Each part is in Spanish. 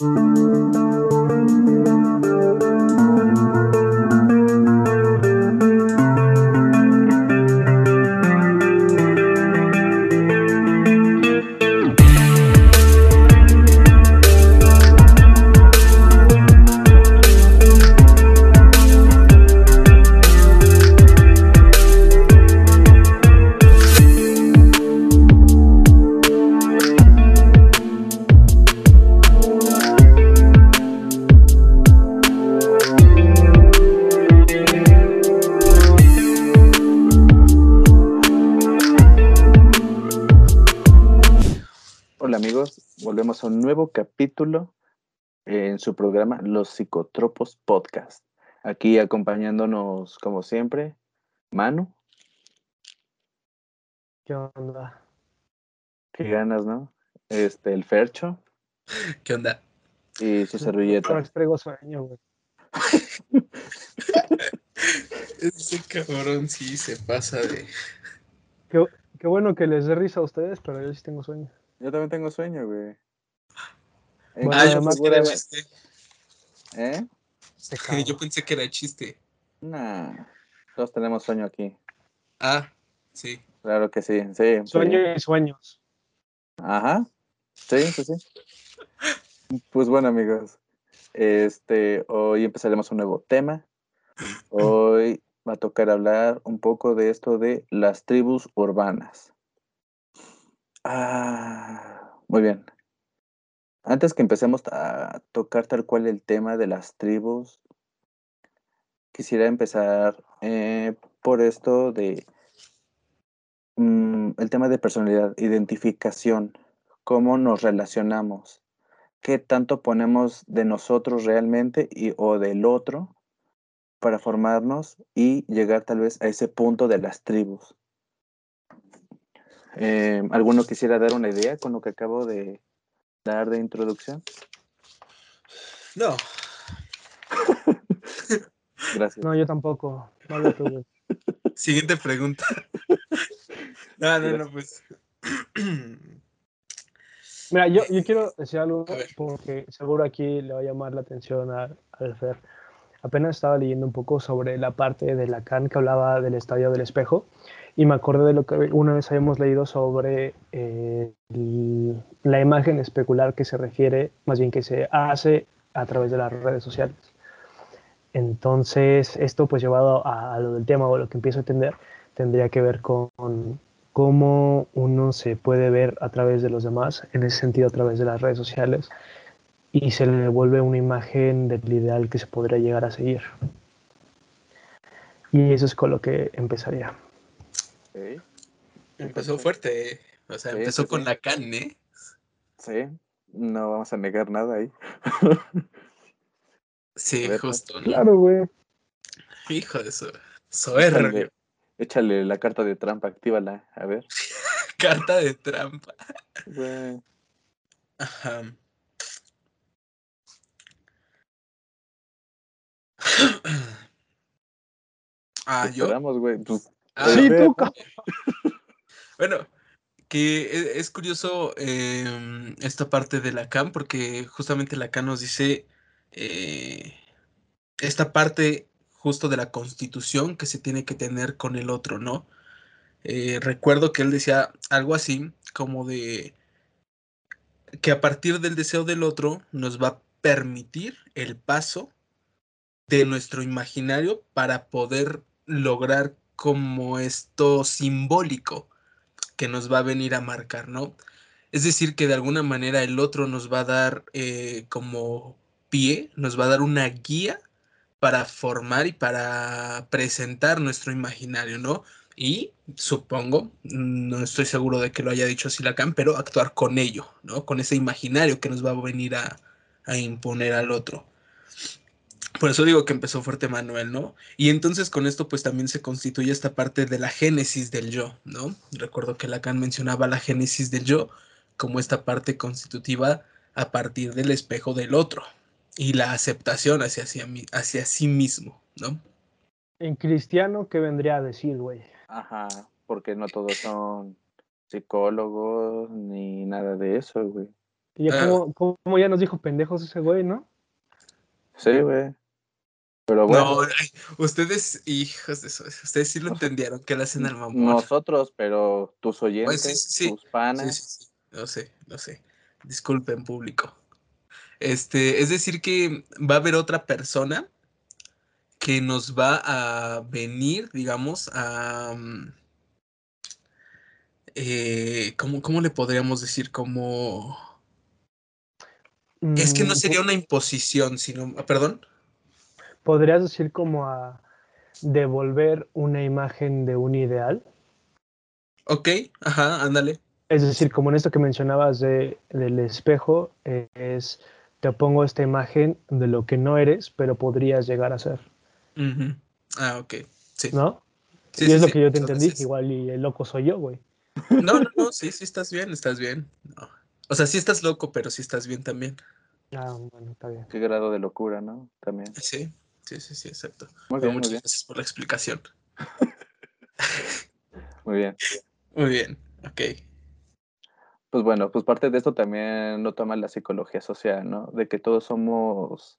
Música programa Los Psicotropos Podcast. Aquí acompañándonos como siempre, Manu, ¿Qué onda? qué ganas, ¿no? Este, el Fercho ¿Qué onda? y su No servilleta. extraigo sueño, güey. Ese cabrón sí se pasa de. Qué, qué bueno que les dé risa a ustedes, pero yo sí tengo sueño. Yo también tengo sueño, güey. ¿En Bueno, Ah, qué yo que. ¿Eh? Yo pensé que era chiste. Nah, todos tenemos sueño aquí. Ah, sí. Claro que sí, sí. Sueño y sueños. Ajá. Sí, sí, sí. Pues bueno, amigos. Este, hoy empezaremos un nuevo tema. Hoy va a tocar hablar un poco de esto de las tribus urbanas. Ah, muy bien. Antes que empecemos a tocar tal cual el tema de las tribus, quisiera empezar eh, por esto de mm, el tema de personalidad, identificación, cómo nos relacionamos, qué tanto ponemos de nosotros realmente y, o del otro para formarnos y llegar tal vez a ese punto de las tribus. Eh, ¿Alguno quisiera dar una idea con lo que acabo de dar de introducción? No. Gracias. No, yo tampoco. No güey. Siguiente pregunta. No, no, no, pues. Mira, yo, yo quiero decir algo A porque seguro aquí le va a llamar la atención a- al Fer. Apenas estaba leyendo un poco sobre la parte de Lacan que hablaba del estadio del espejo y me acordé de lo que una vez habíamos leído sobre eh, la imagen especular que se refiere, más bien que se hace a través de las redes sociales. Entonces, esto pues llevado a, lo del tema o lo que empiezo a entender, tendría que ver con cómo uno se puede ver a través de los demás, en ese sentido a través de las redes sociales, y se le devuelve una imagen del ideal que se podría llegar a seguir. Y eso es con lo que empezaría. Empezó fuerte. eh. O sea, Sí, empezó sí, con sí. Lacan, ¿eh? Sí, no vamos a negar nada ahí. Sí, ver, pues. justo. ¿no? Claro, güey. Hijo de su. Soberbio. Échale, échale la carta de trampa, actívala, a ver. Carta de trampa. Güey. Ajá. Ah, yo. esperamos, güey. Pues, Sí, tú, ca- Bueno, que e- es curioso em, esta parte de Lacan, porque justamente Lacan nos dice eh, esta parte justo de la constitución que se tiene que tener con el otro, ¿no? Eh, recuerdo que él decía algo así como de que a partir del deseo del otro nos va a permitir el paso de nuestro imaginario para poder lograr como esto simbólico que nos va a venir a marcar, ¿no? Es decir, que de alguna manera el otro nos va a dar eh, como pie, nos va a dar una guía para formar y para presentar nuestro imaginario, ¿no? Y supongo, no estoy seguro de que lo haya dicho así pero actuar con ello, ¿no? Con ese imaginario que nos va a venir a imponer al otro. Por eso digo que empezó fuerte Manuel, ¿no? Y entonces con esto pues también se constituye esta parte de la génesis del yo, ¿no? Recuerdo que Lacan mencionaba la génesis del yo como esta parte constitutiva a partir del espejo del otro y la aceptación hacia, hacia, hacia sí mismo, ¿no? En cristiano, ¿qué vendría a decir, güey? Ajá, porque no todos son psicólogos ni nada de eso, güey. Y ya Ah. como, como ya nos dijo pendejos ese güey, ¿no? Sí, güey. Pero bueno, No, ustedes, hijos de eso, ustedes sí lo entendieron que le hacen al mamón. nosotros, pero tus oyentes, Pues sí, sí, sí. tus panas, sí, sí. No sé, no sé. Disculpen, público. Este, es decir, que va a haber otra persona que nos va a venir, digamos, a. mm, eh, ¿cómo, cómo le podríamos decir? Como. Es que no Mm, sería una imposición, sino. ah, Perdón. Podrías decir como a devolver una imagen de un ideal. Ok, ajá, ándale. Es decir, como en esto que mencionabas de, del espejo, eh, es te pongo esta imagen de lo que no eres, pero podrías llegar a ser, Ujú. Ah, ok. Sí. ¿no? Sí, y sí, es lo sí. que yo te entendí, igual y el loco soy yo, güey. No, no, no, sí, sí, estás bien, estás bien. No. O sea, sí estás loco, pero sí estás bien también. Ah, bueno, está bien. qué grado de locura, ¿no? También. Sí, sí, sí, sí, exacto. Muy bien, muy muchas bien, gracias por la explicación. muy bien. Muy bien, ok. Pues bueno, pues parte de esto también lo toma la psicología social, ¿no? De que todos somos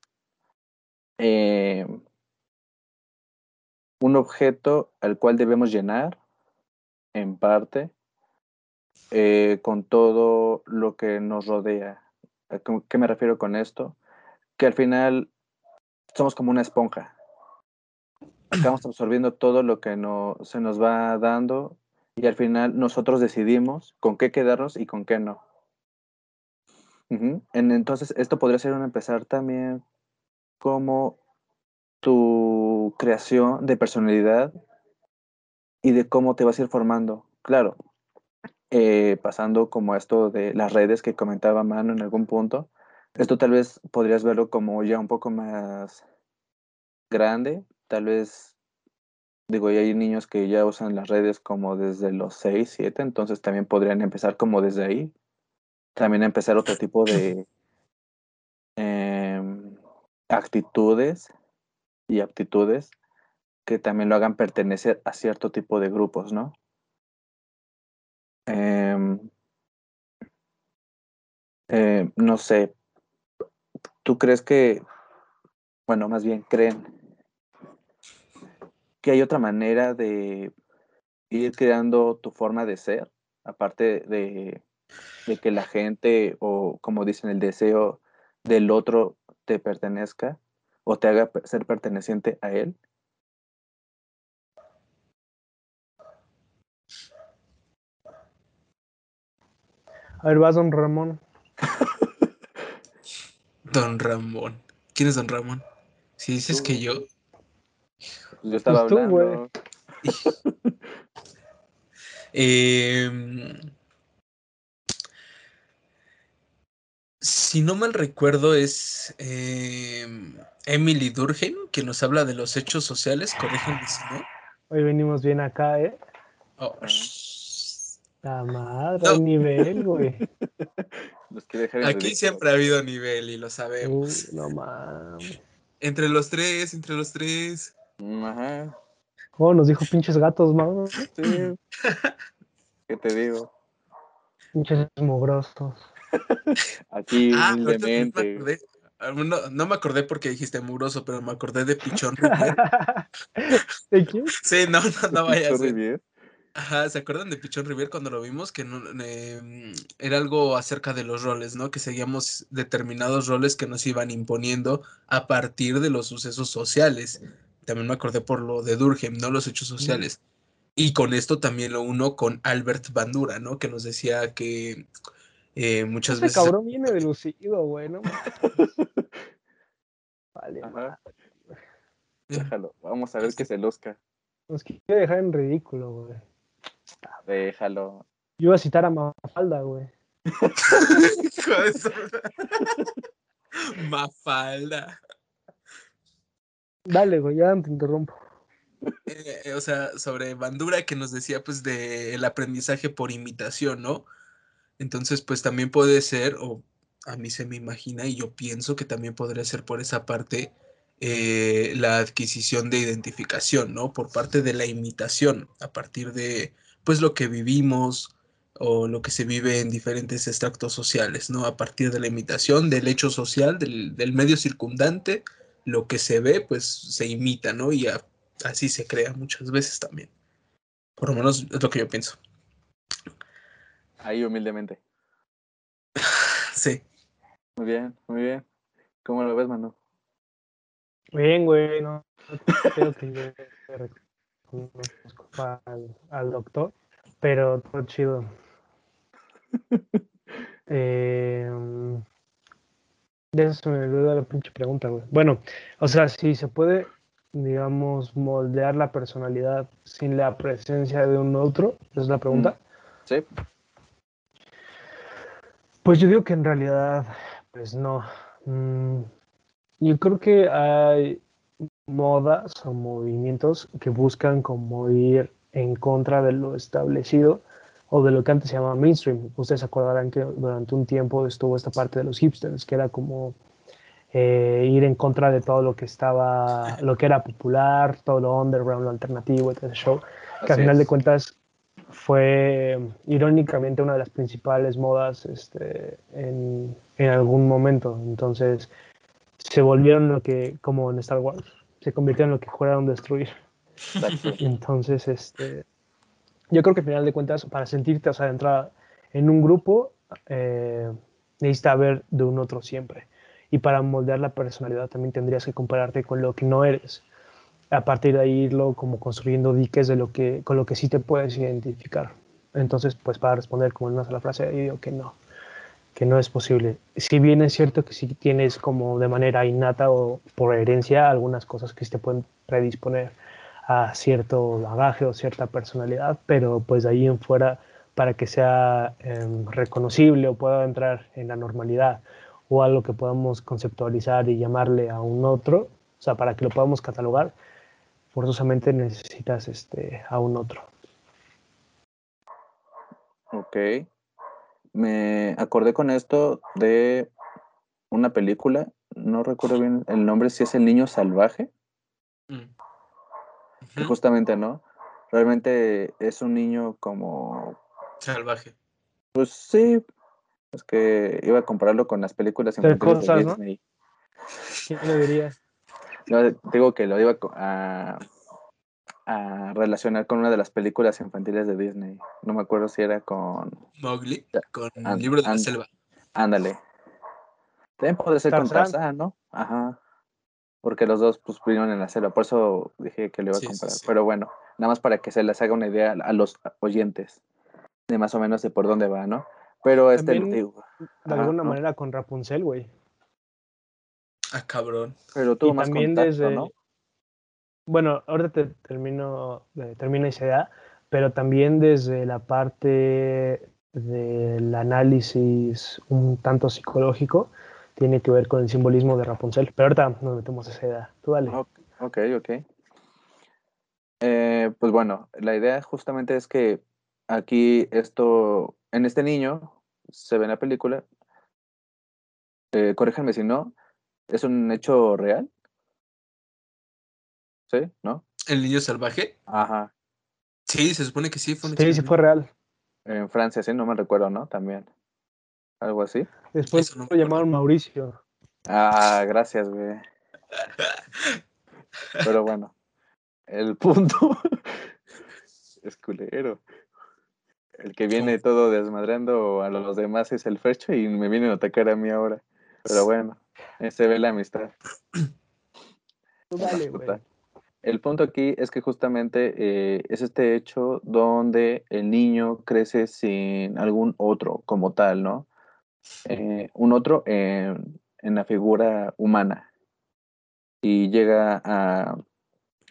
eh, un objeto al cual debemos llenar, en parte, eh, con todo lo que nos rodea. ¿A ¿Qué me refiero con esto? Que al final somos como una esponja. Acabamos absorbiendo todo lo que no, se nos va dando y al final nosotros decidimos con qué quedarnos y con qué no. En- entonces, esto podría ser un empezar también como tu creación de personalidad y de cómo te vas a ir formando. Claro, eh, pasando como esto de las redes que comentaba Manu en algún punto, esto tal vez podrías verlo como ya un poco más grande, tal vez, digo, ya hay niños que ya usan las redes como desde los 6, 7, entonces también podrían empezar como desde ahí, también empezar otro tipo de em, actitudes y aptitudes que también lo hagan pertenecer a cierto tipo de grupos, ¿no? Em, eh, no sé, ¿tú crees que, bueno, más bien creen que hay otra manera de ir creando tu forma de ser, aparte de, de que la gente o como dicen el deseo del otro te pertenezca o te haga ser perteneciente a él? A ver, vas, don Ramón. Don Ramón. ¿Quién es Don Ramón? Si dices Tú. que yo. Yo estaba Pues tú, güey. hablando. Em, si no mal recuerdo, es em, Emily Durkheim que nos habla de los hechos sociales. Corríjanme si no. Hoy venimos bien acá, ¿eh? Oh, Ah. La madre, No. nivel, güey. Los Aquí ridículo. siempre ha habido nivel y lo sabemos. no mames. Entre los tres, entre los tres. Ajá, Oh, nos dijo pinches gatos, ¿no? sí. ¿Qué te digo? Pinches mugrosos. Aquí Ah, me humildemente. acordé. Ah, No, no me acordé porque dijiste mugroso, pero me acordé de Pichón Rivier. ¿De quién? Sí, no, no, no vaya a ser. Ajá, ¿se acuerdan de Pichón Rivier cuando lo vimos? Que no, eh, era algo acerca de los roles, ¿no? Que seguíamos determinados roles que nos iban imponiendo a partir de los sucesos sociales. También me acordé por lo de Durkheim, ¿no? Los hechos sociales. Y con esto también lo uno con Albert Bandura, ¿no? Que nos decía que eh, muchas Ese veces... cabrón viene de lucido, güey, ¿no? Vale. Déjalo. Vamos a ver que se luzca. Nos quiere dejar en ridículo, güey. Déjalo. Yo iba a citar a Mafalda, güey. De Mafalda. Dale, güey, ya te interrumpo. Eh, eh, o sea, sobre Bandura que nos decía pues de el aprendizaje por imitación, ¿no? Entonces, pues también puede ser, o a mí se me imagina y yo pienso que también podría ser por esa parte eh, la adquisición de identificación, ¿no? Por parte de la imitación, a partir de pues lo que vivimos, o lo que se vive en diferentes extractos sociales, ¿no? A partir de la imitación del hecho social, del, del medio circundante, lo que se ve, pues se imita, ¿no? Y así se crea muchas veces también. Por lo menos es lo que yo pienso. Ahí humildemente. sí. Muy bien, muy bien. ¿Cómo lo ves, Manu? Bien, güey, no, creo que al, al doctor, pero todo chido. eh, de eso se me olvidó la pinche pregunta, güey. Bueno, o sea, si se puede, digamos, moldear la personalidad sin la presencia de un otro, es la pregunta. Mm, sí. Pues yo digo que en realidad, pues no. Mm, yo creo que hay modas o movimientos que buscan como ir en contra de lo establecido o de lo que antes se llamaba mainstream. Ustedes acordarán que durante un tiempo estuvo esta parte de los hipsters, que era como eh, ir en contra de todo lo que estaba, lo que era popular, todo lo underground, lo alternativo, etc. Show, que al final de cuentas fue irónicamente una de las principales modas este, en, en, algún momento. Entonces se volvieron lo que, como en Star Wars, se convirtieron en lo que juraron destruir. Entonces, este, yo creo que al final de cuentas, para sentirte, o sea, entrar en un grupo, eh, necesitas ver de un otro siempre. Y para moldear la personalidad también tendrías que compararte con lo que no eres a partir de ahí irlo como construyendo diques de lo que, con lo que sí te puedes identificar. Entonces, pues para responder como en una sola frase, yo digo que no, que no es posible. Si bien es cierto que sí tienes como de manera innata o por herencia algunas cosas que te pueden predisponer a cierto bagaje o cierta personalidad, pero pues de ahí en fuera para que sea em, reconocible o pueda entrar en la normalidad o algo que podamos conceptualizar y llamarle a un otro, o sea, para que lo podamos catalogar, forzosamente necesitas este, a un otro. Ok. Me acordé con esto de una película, no recuerdo bien el nombre, si es El Niño Salvaje. Mm. Justamente, ¿no? Realmente es un niño como... Salvaje. Pues sí, es que iba a compararlo con las películas infantiles de Disney. ¿Quién lo diría? digo que lo iba a, a, relacionar con una de las películas infantiles de Disney. No me acuerdo si era con. Mowgli, con el libro de la selva. Ándale. También podría ser con Tarzán, ¿no? Ajá. Porque los dos pues vinieron en la selva, por eso dije que lo iba a comparar. Pero bueno, nada más para que se les haga una idea a los oyentes de más o menos de por dónde va, ¿no? Pero este digo, de alguna manera con Rapunzel, güey. Ah, cabrón. Pero tú más también desde, ¿no? Bueno, ahorita te termino, eh, termina esa idea, pero también desde la parte del análisis un tanto psicológico, tiene que ver con el simbolismo de Rapunzel. Pero ahorita nos metemos esa idea. Tú dale. Ok, ok. Eh, pues bueno, la idea justamente es que aquí esto, en este niño, se ve en la película, eh, si no, ¿Es un hecho real? ¿Sí? ¿No? ¿El niño salvaje? Ajá. Sí, se supone que sí fue un Sí, sí fue real. En Francia, sí, no me recuerdo, ¿no? También. Algo así. Después lo llamaron Mauricio. Ah, gracias, güey. Pero bueno, el punto es culero. El que viene todo desmadrando a los demás es el fecho y me vienen a atacar a mí ahora. Pero bueno. Se ve la amistad. El punto aquí es que justamente eh, es este hecho donde el niño crece sin algún otro como tal, ¿no? Eh, un otro en, la figura humana y llega a,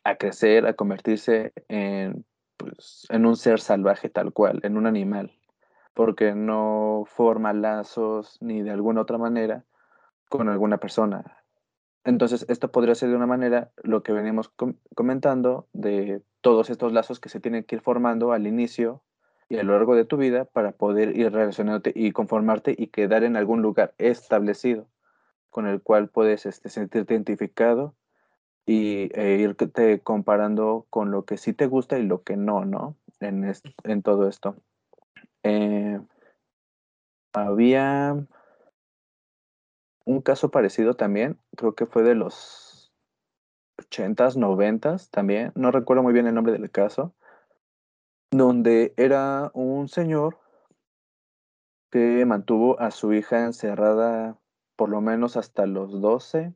a crecer, a convertirse en, pues, en un ser salvaje tal cual, en un animal, porque no forma lazos ni de alguna otra manera con alguna persona. Entonces, esto podría ser de una manera lo que venimos comentando de todos estos lazos que se tienen que ir formando al inicio y a lo largo de tu vida para poder ir relacionándote y conformarte y quedar en algún lugar establecido con el cual puedes este, sentirte identificado y e irte comparando con lo que sí te gusta y lo que no, ¿no? En, en todo esto. Eh, había un caso parecido también, creo que fue de los 80s, 90s también, no recuerdo muy bien el nombre del caso, donde era un señor que mantuvo a su hija encerrada por lo menos hasta los 12,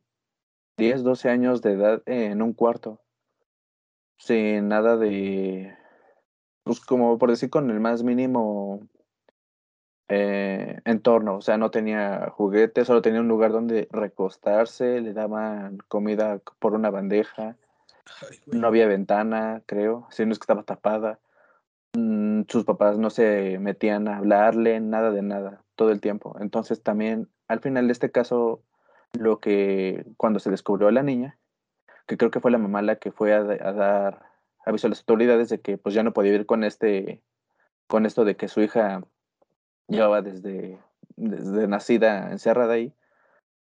10, 12 años de edad en un cuarto, sin nada de, pues como por decir, con el más mínimo eh, entorno, o sea, no tenía juguetes, solo tenía un lugar donde recostarse, le daban comida por una bandeja, no había ventana, creo, si no es que estaba tapada. Mm, sus papás no se metían a hablarle, nada de nada, todo el tiempo. Entonces también, al final de este caso, lo que cuando se descubrió a la niña, que creo que fue la mamá la que fue a, a dar aviso a las autoridades de que pues ya no podía vivir con este, con esto de que su hija llevaba desde, desde nacida encerrada ahí,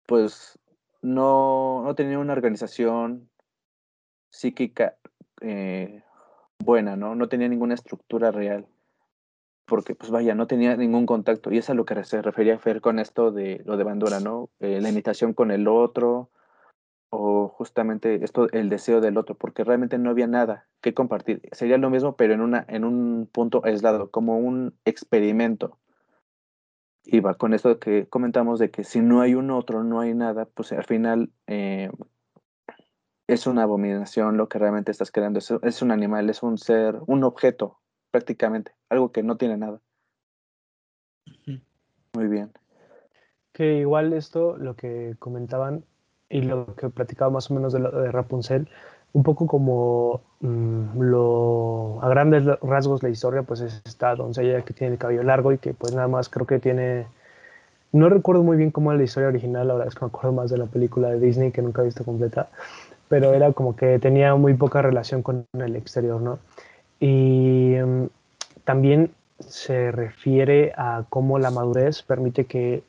pues no, no tenía una organización psíquica eh, buena, ¿no? No tenía ninguna estructura real. Porque, pues vaya, no tenía ningún contacto. Y es a lo que se refería Fer con esto de lo de Bandura, ¿no? Eh, la imitación con el otro, o justamente esto, el deseo del otro, porque realmente no había nada que compartir. Sería lo mismo, pero en, una, en un punto aislado, como un experimento. Y va con esto que comentamos de que si no hay un otro, no hay nada, pues al final eh, es una abominación lo que realmente estás creando. Es, es, un animal, es un ser, un objeto, prácticamente, algo que no tiene nada. Muy bien. Que igual esto, lo que comentaban y lo que platicaba más o menos de, lo, de Rapunzel, un poco como mmm, lo a grandes rasgos la historia, pues es esta doncella que tiene el cabello largo y que pues nada más creo que tiene no recuerdo muy bien cómo era la historia original, la verdad es que me acuerdo más de la película de Disney que nunca he visto completa, pero era como que tenía muy poca relación con el exterior, ¿no? Y um, también se refiere a cómo la madurez permite que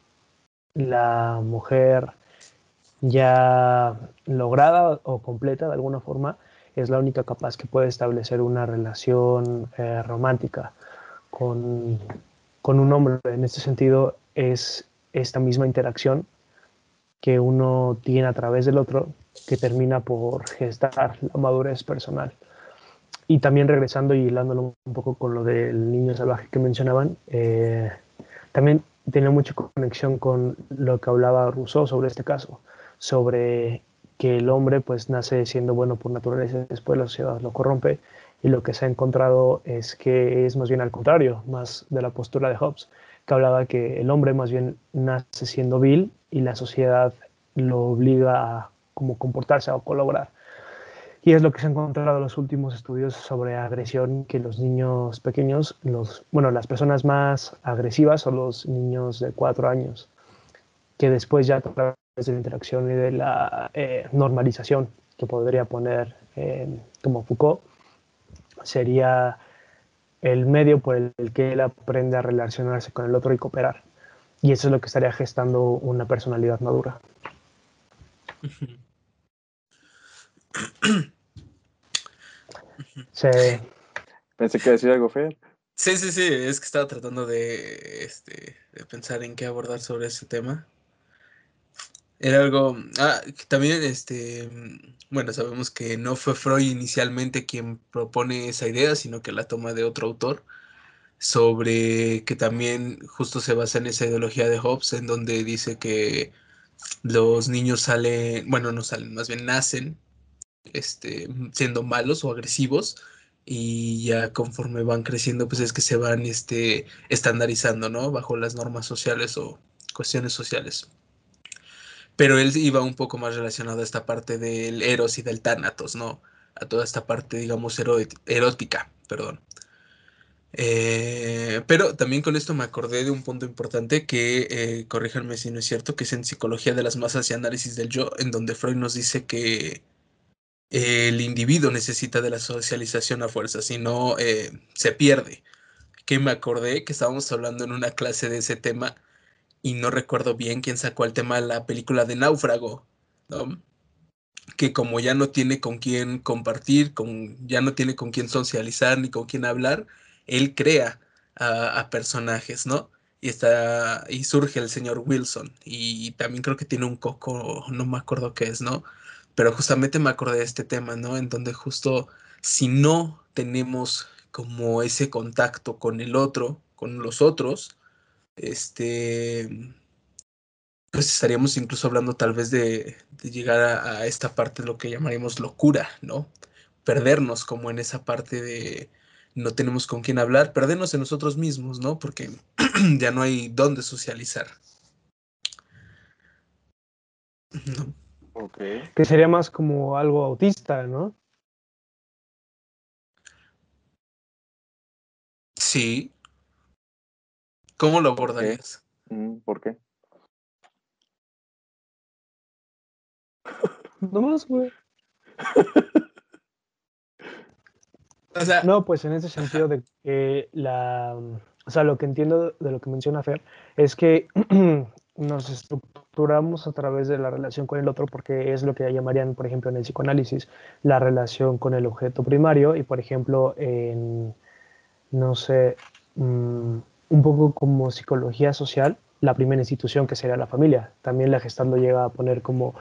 la mujer ya lograda o completa de alguna forma es la única capaz que puede establecer una relación eh, romántica con, con un hombre. En este sentido es esta misma interacción que uno tiene a través del otro que termina por gestar la madurez personal. Y también regresando y hilándolo un poco con lo del niño salvaje que mencionaban, eh, también tiene mucha conexión con lo que hablaba Rousseau sobre este caso, sobre que el hombre pues nace siendo bueno por naturaleza, después la sociedad lo corrompe y lo que se ha encontrado es que es más bien al contrario, más de la postura de Hobbes, que hablaba que el hombre más bien nace siendo vil y la sociedad lo obliga a como comportarse o colaborar. Y es lo que se ha encontrado en los últimos estudios sobre agresión, que los niños pequeños, los, bueno, las personas más agresivas son los niños de cuatro años, que después ya a de la interacción y de la eh, normalización, que podría poner eh, como Foucault, sería el medio por el, el que él aprende a relacionarse con el otro y cooperar. Y eso es lo que estaría gestando una personalidad madura. Sí. Pensé que decir algo feo. Sí, sí, sí, es que estaba tratando de, este, de pensar en qué abordar sobre ese tema. Era algo, ah, también, este, bueno, sabemos que no fue Freud inicialmente quien propone esa idea, sino que la toma de otro autor, sobre que también justo se basa en esa ideología de Hobbes, en donde dice que los niños salen, bueno, no salen, más bien nacen este, siendo malos o agresivos y ya conforme van creciendo, pues es que se van este, estandarizando, ¿no? Bajo las normas sociales o cuestiones sociales. Pero él iba un poco más relacionado a esta parte del eros y del tánatos, ¿no? A toda esta parte, digamos, erótica, perdón. Eh, pero también con esto me acordé de un punto importante que, eh, corríjanme si no es cierto, que es en Psicología de las Masas y Análisis del Yo, en donde Freud nos dice que el individuo necesita de la socialización a fuerza, si no eh, se pierde. Que me acordé que estábamos hablando en una clase de ese tema y no recuerdo bien quién sacó el tema de la película de Náufrago, ¿no? que como ya no tiene con quién compartir, con, ya no tiene con quién socializar ni con quién hablar, él crea a, personajes, ¿no? Y está, y surge el señor Wilson, y también creo que tiene un coco, no me acuerdo qué es, ¿no? Pero justamente me acordé de este tema, ¿no? En donde justo si no tenemos como ese contacto con el otro, con los otros, este, pues estaríamos incluso hablando tal vez de, llegar a, esta parte de lo que llamaríamos locura, ¿no? Perdernos como en esa parte de no tenemos con quién hablar, perdernos en nosotros mismos, ¿no? Porque ya no hay dónde socializar. Que sería más como algo autista, ¿no? Sí. ¿Cómo lo abordarías? Mm, ¿Por qué? No más, güey. no, pues en ese sentido de que la, o sea, lo que entiendo de lo que menciona Fer es que nos estructuramos a través de la relación con el otro porque es lo que llamarían, por ejemplo, en el psicoanálisis, la relación con el objeto primario y, por ejemplo, en, no sé, mm, un poco como psicología social, la primera institución que sería la familia. También la gestal lo llega a poner como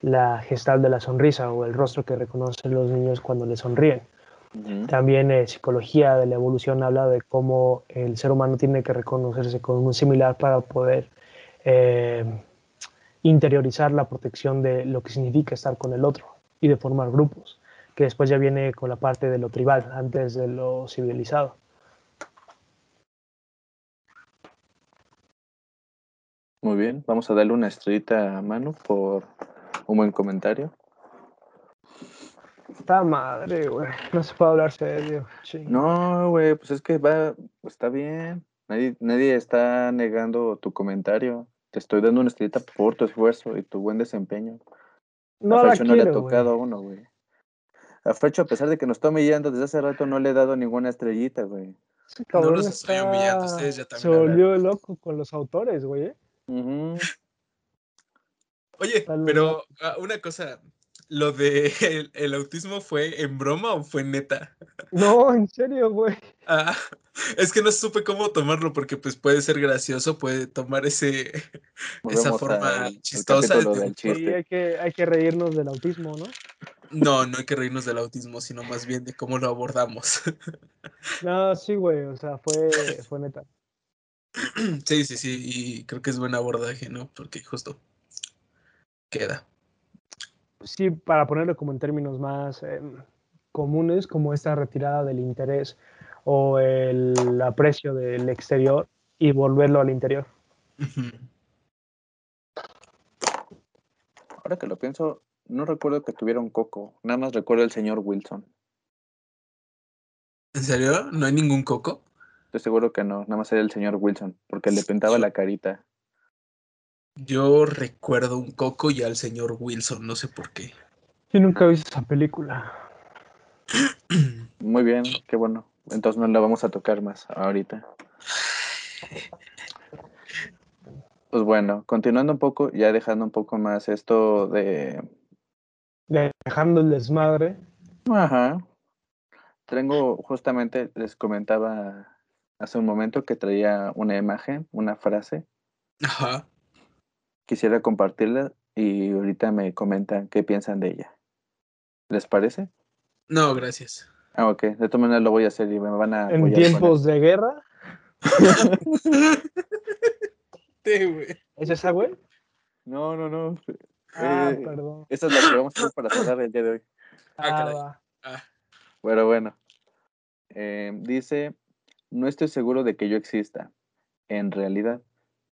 la gestal de la sonrisa o el rostro que reconocen los niños cuando le sonríen. También eh, psicología de la evolución habla de cómo el ser humano tiene que reconocerse con un similar para poder eh, interiorizar la protección de lo que significa estar con el otro y de formar grupos, que después ya viene con la parte de lo tribal, antes de lo civilizado. Muy bien, vamos a darle una estrellita a mano por un buen comentario. Está madre, güey. No se puede hablar serio. No, güey, pues es que va, está bien. Nadie, nadie está negando tu comentario. Te estoy dando una estrellita por tu esfuerzo y tu buen desempeño. No a Frecho no le ha tocado a uno, güey. A Frecho, a pesar de que nos está humillando desde hace rato, no le he dado ninguna estrellita, güey. no los estoy humillando, ustedes ya también. Se volvió loco con los autores, güey. Oye, pero ah, una cosa, ¿lo de el, autismo fue en broma o fue neta? No, en serio, güey. Ah, es que no supe cómo tomarlo porque pues puede ser gracioso, puede tomar ese esa forma chistosa. Sí, hay que, hay que reírnos del autismo, ¿no? No, no hay que reírnos del autismo, sino más bien de cómo lo abordamos. No, sí, güey, o sea, fue, fue neta. Sí, sí, sí, y creo que es buen abordaje, ¿no? Porque justo queda. Sí, para ponerlo como en términos más em, comunes, como esta retirada del interés o el aprecio del exterior y volverlo al interior. Ahora que lo pienso, no recuerdo que tuviera un coco, nada más recuerdo el señor Wilson. ¿En serio? ¿No hay ningún coco? Estoy seguro que no, nada más era el señor Wilson, porque le pintaba la carita. Yo recuerdo un coco y al señor Wilson, no sé por qué. Yo nunca he visto esa película. Muy bien, qué bueno. Entonces no la vamos a tocar más ahorita. Pues bueno, continuando un poco, ya dejando un poco más esto de... Dejando el desmadre. Ajá. Tengo, justamente les comentaba hace un momento que traía una imagen, una frase. Ajá quisiera compartirla y ahorita me comentan qué piensan de ella. ¿Les parece? No, gracias. Ah, ok. De todas maneras lo voy a hacer y me van a... ¿En tiempos de guerra? ¿Es esa, güey? No, no, no. Ah, eh, perdón. Esa es la que vamos a hacer para cerrar el día de hoy. Ah, ah. Bueno, bueno. Eh, dice, no estoy seguro de que yo exista. En realidad,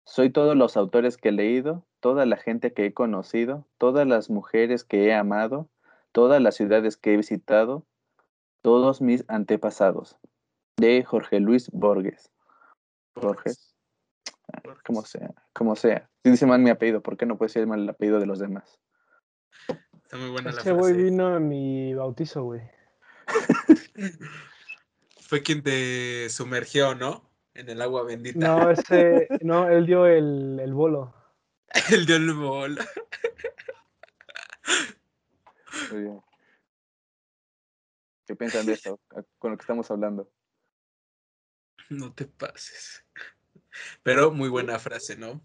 soy todos los autores que he leído, toda la gente que he conocido, todas las mujeres que he amado, todas las ciudades que he visitado, todos mis antepasados. De Jorge Luis Borges. Jorge. Como sea, como sea. Si dice mal mi apellido, ¿por qué no puede ser mal el apellido de los demás? Está muy buena Ese güey vino a mi bautizo, güey. Fue quien te sumergió, ¿no? en el agua bendita. No, ese, no, él dio el, el bolo. él dio el bolo. Muy bien. ¿Qué piensan de esto con lo que estamos hablando? No te pases. Pero muy buena frase, ¿no?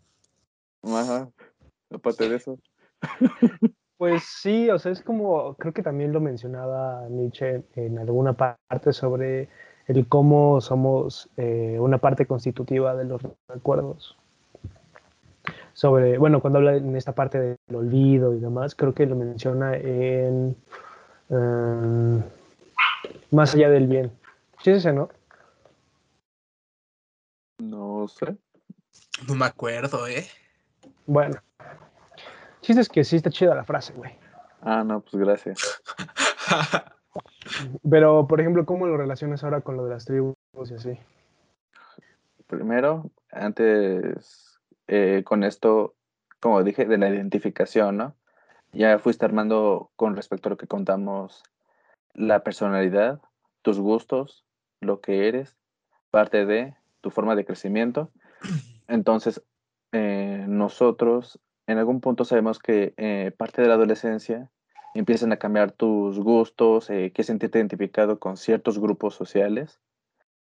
Ajá. Aparte de eso. Pues sí, o sea, es como, creo que también lo mencionaba Nietzsche en alguna parte sobre el cómo somos eh, una parte constitutiva de los recuerdos. Sobre, bueno, cuando habla en esta parte del olvido y demás, creo que lo menciona en eh, Más allá del bien. ¿Sí es ese, no? No sé. No me acuerdo, ¿eh? Bueno. Chiste es que sí está chida la frase, güey. Ah, no, pues gracias. Pero, por ejemplo, ¿cómo lo relacionas ahora con lo de las tribus y así? Primero, antes, eh, con esto, como dije, de la identificación, ¿no? Ya fuiste armando con respecto a lo que contamos, la personalidad, tus gustos, lo que eres, parte de tu forma de crecimiento. Entonces, eh, nosotros en algún punto sabemos que eh, parte de la adolescencia empiezan a cambiar tus gustos, eh, que sentirte identificado con ciertos grupos sociales.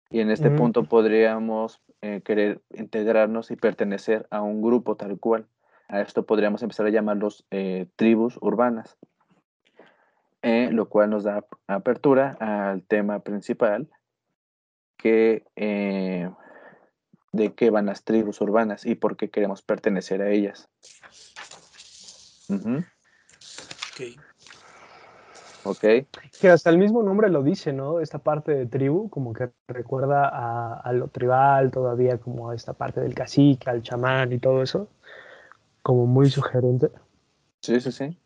Y en este punto podríamos eh, querer integrarnos y pertenecer a un grupo tal cual. A esto podríamos empezar a llamarlos eh, tribus urbanas, lo cual nos da apertura al tema principal, que de qué van las tribus urbanas y por qué queremos pertenecer a ellas. Ok. Que hasta el mismo nombre lo dice, ¿no? Esta parte de tribu, como que recuerda a, lo tribal todavía, como a esta parte del cacique, al chamán y todo eso. Como muy sugerente. Sí, sí, sí.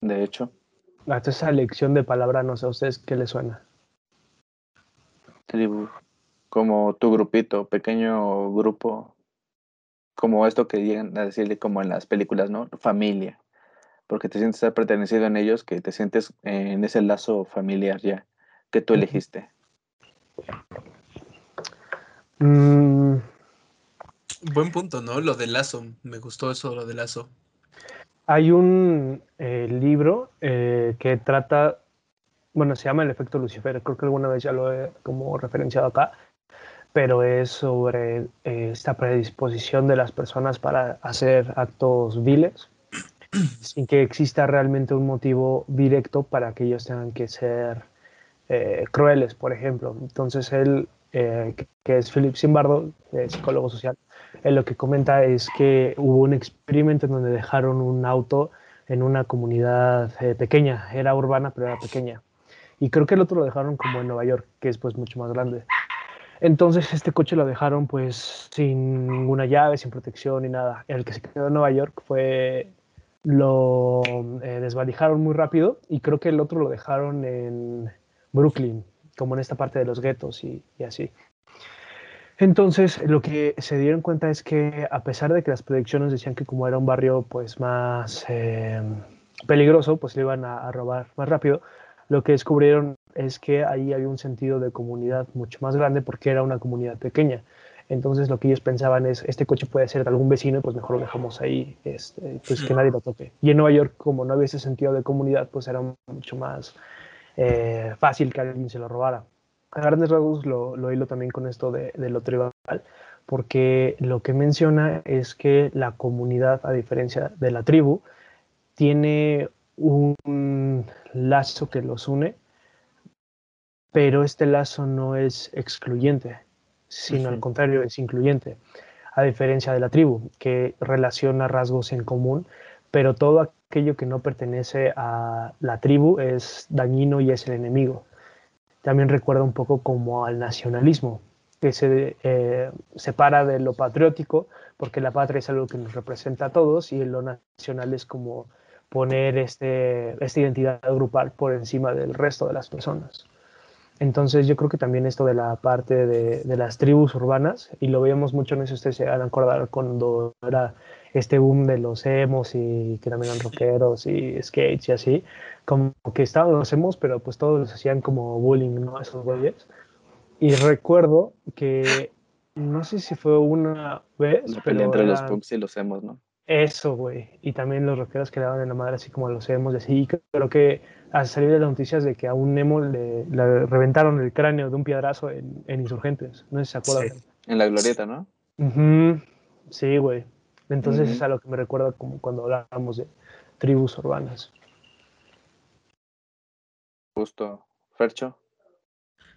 De hecho. Hasta esa lección de palabra, no sé a ustedes qué les suena. Tribu. Como tu grupito, pequeño grupo. Como esto que llegan a decirle como en las películas, ¿no? Familia porque te sientes pertenecido en ellos, que te sientes en ese lazo familiar ya que tú elegiste. Mm. Buen punto, ¿no? Lo del lazo, me gustó eso, lo del lazo. Hay un eh, libro eh, que trata, bueno, se llama El efecto Lucifer, creo que alguna vez ya lo he como referenciado acá, pero es sobre eh, esta predisposición de las personas para hacer actos viles sin que exista realmente un motivo directo para que ellos tengan que ser eh, crueles, por ejemplo. Entonces él, eh, que es Philip Simbardo, psicólogo social, él lo que comenta es que hubo un experimento en donde dejaron un auto en una comunidad eh, pequeña, era urbana pero era pequeña. Y creo que el otro lo dejaron como en Nueva York, que es pues mucho más grande. Entonces este coche lo dejaron pues sin ninguna llave, sin protección ni nada. El que se quedó en Nueva York fue lo eh, desvalijaron muy rápido y creo que el otro lo dejaron en Brooklyn, como en esta parte de los guetos y, así. Entonces, lo que se dieron cuenta es que a pesar de que las predicciones decían que como era un barrio pues más eh, peligroso, pues le iban a, a, robar más rápido, lo que descubrieron es que ahí había un sentido de comunidad mucho más grande porque era una comunidad pequeña. Entonces lo que ellos pensaban es, este coche puede ser de algún vecino y pues mejor lo dejamos ahí, este, pues que nadie lo toque. Y en Nueva York, como no había ese sentido de comunidad, pues era mucho más eh, fácil que alguien se lo robara. A grandes rasgos lo, lo hilo también con esto de, de lo tribal, porque lo que menciona es que la comunidad, a diferencia de la tribu, tiene un lazo que los une, pero este lazo no es excluyente sino al contrario, es incluyente, a diferencia de la tribu, que relaciona rasgos en común, pero todo aquello que no pertenece a la tribu es dañino y es el enemigo. También recuerda un poco como al nacionalismo, que se eh, separa de lo patriótico, porque la patria es algo que nos representa a todos y lo nacional es como poner este, esta identidad grupal por encima del resto de las personas. Entonces yo creo que también esto de la parte de, las tribus urbanas, y lo veíamos mucho, no sé si ustedes se van a acordar cuando era este boom de los emos y que también eran rockeros y skates y así, como que estaban los emos, pero pues todos los hacían como bullying, ¿no? Esos güeyes. Y recuerdo que, no sé si fue una vez... La pelea entre los punks y los emos, ¿no? Eso, güey. Y también los rockeros que le daban en la madre, así como los emos, y así. Creo que a salir de las noticias de que a un emo le, le reventaron el cráneo de un piedrazo en, en Insurgentes. No sé si se acuerdan. Sí. En la glorieta, ¿no? Sí, güey. Entonces es a lo que me recuerda como cuando hablábamos de tribus urbanas. Justo. Fercho.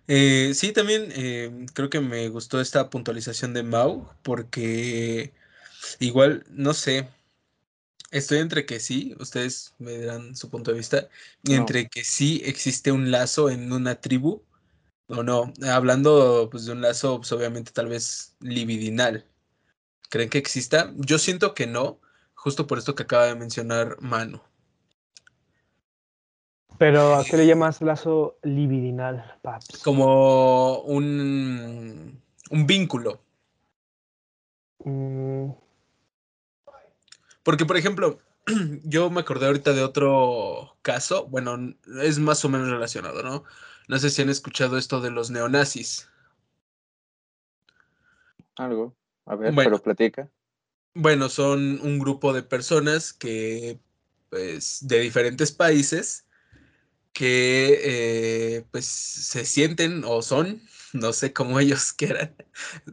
Eh, sí, también eh, creo que me gustó esta puntualización de Mau, porque igual, no sé, estoy entre que sí, ustedes me dirán su punto de vista, No. entre que sí existe un lazo en una tribu, o no, hablando pues de un lazo, pues obviamente tal vez libidinal. ¿Creen que exista? Yo siento que no, justo por esto que acaba de mencionar Manu. Pero ¿a qué le llamas lazo libidinal, paps? Como un, un vínculo. Mm, Porque, por ejemplo, yo me acordé ahorita de otro caso, bueno, es más o menos relacionado, ¿no? No sé si han escuchado esto de los neonazis. Algo. A ver, Bueno. pero platica. Bueno, son un grupo de personas que, pues, de diferentes países que, eh, pues, se sienten o son, no sé cómo ellos quieran,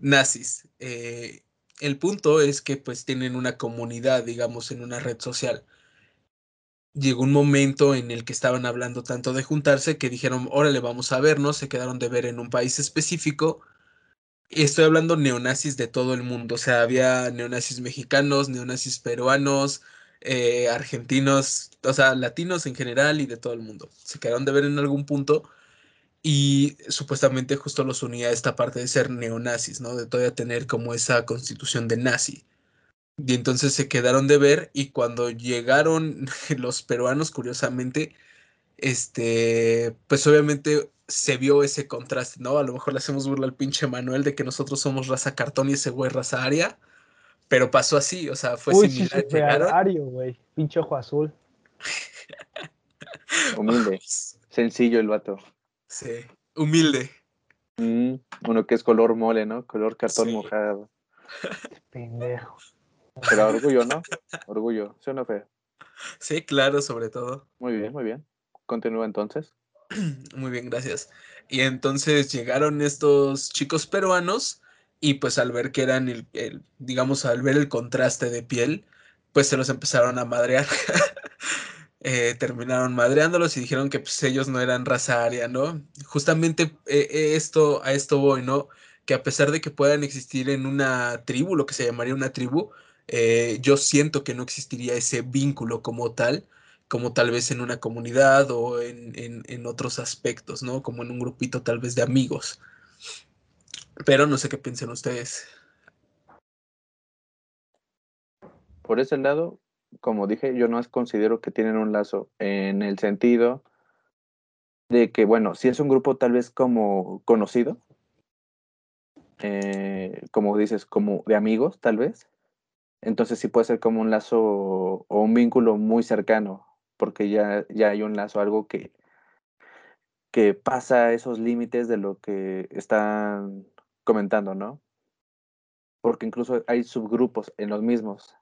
nazis. Eh, el punto es que, pues, tienen una comunidad, digamos, en una red social. Llegó un momento en el que estaban hablando tanto de juntarse que dijeron, órale, vamos a vernos, se quedaron de ver en un país específico. Estoy hablando neonazis de todo el mundo, o sea, había neonazis mexicanos, neonazis peruanos, eh, argentinos, o sea, latinos en general y de todo el mundo. Se quedaron de ver en algún punto y supuestamente justo los unía esta parte de ser neonazis, ¿no? De todavía tener como esa constitución de nazi. Y entonces se quedaron de ver y cuando llegaron los peruanos, curiosamente, este, pues obviamente se vio ese contraste, ¿no? A lo mejor le hacemos burla al pinche Manuel de que nosotros somos raza cartón y ese güey raza aria, pero pasó así, o sea, fue Uy, sí, similar. súper llegaron, ario, güey. Pinche ojo azul. Humilde. Sencillo el vato. Sí, humilde. Mm, uno que es color mole, ¿no? Color cartón Sí. mojado. Pendejo. Pero orgullo, ¿no? Orgullo. ¿Sí o no, Fe? Sí, claro, sobre todo. Muy bien, muy bien. Continúa entonces. Muy bien, gracias. Y entonces llegaron estos chicos peruanos y pues al ver que eran el, el- digamos, al ver el contraste de piel, pues se los empezaron a madrear. Eh, terminaron madreándolos y dijeron que pues ellos no eran raza aria, ¿no? Justamente eh, eh, esto, a esto voy, ¿no? Que a pesar de que puedan existir en una tribu, lo que se llamaría una tribu, yo siento que no existiría ese vínculo como tal como tal vez en una comunidad o en, en, en, otros aspectos, ¿no? Como en un grupito tal vez de amigos. Pero no sé qué piensan ustedes. Por ese lado, como dije, yo no considero que tienen un lazo en el sentido de que, bueno, si es un grupo tal vez como conocido, eh, como dices, como de amigos, tal vez, entonces sí puede ser como un lazo o un vínculo muy cercano, porque ya, ya hay un lazo, algo que, que pasa esos límites de lo que están comentando, ¿no? Porque incluso hay subgrupos en los mismos.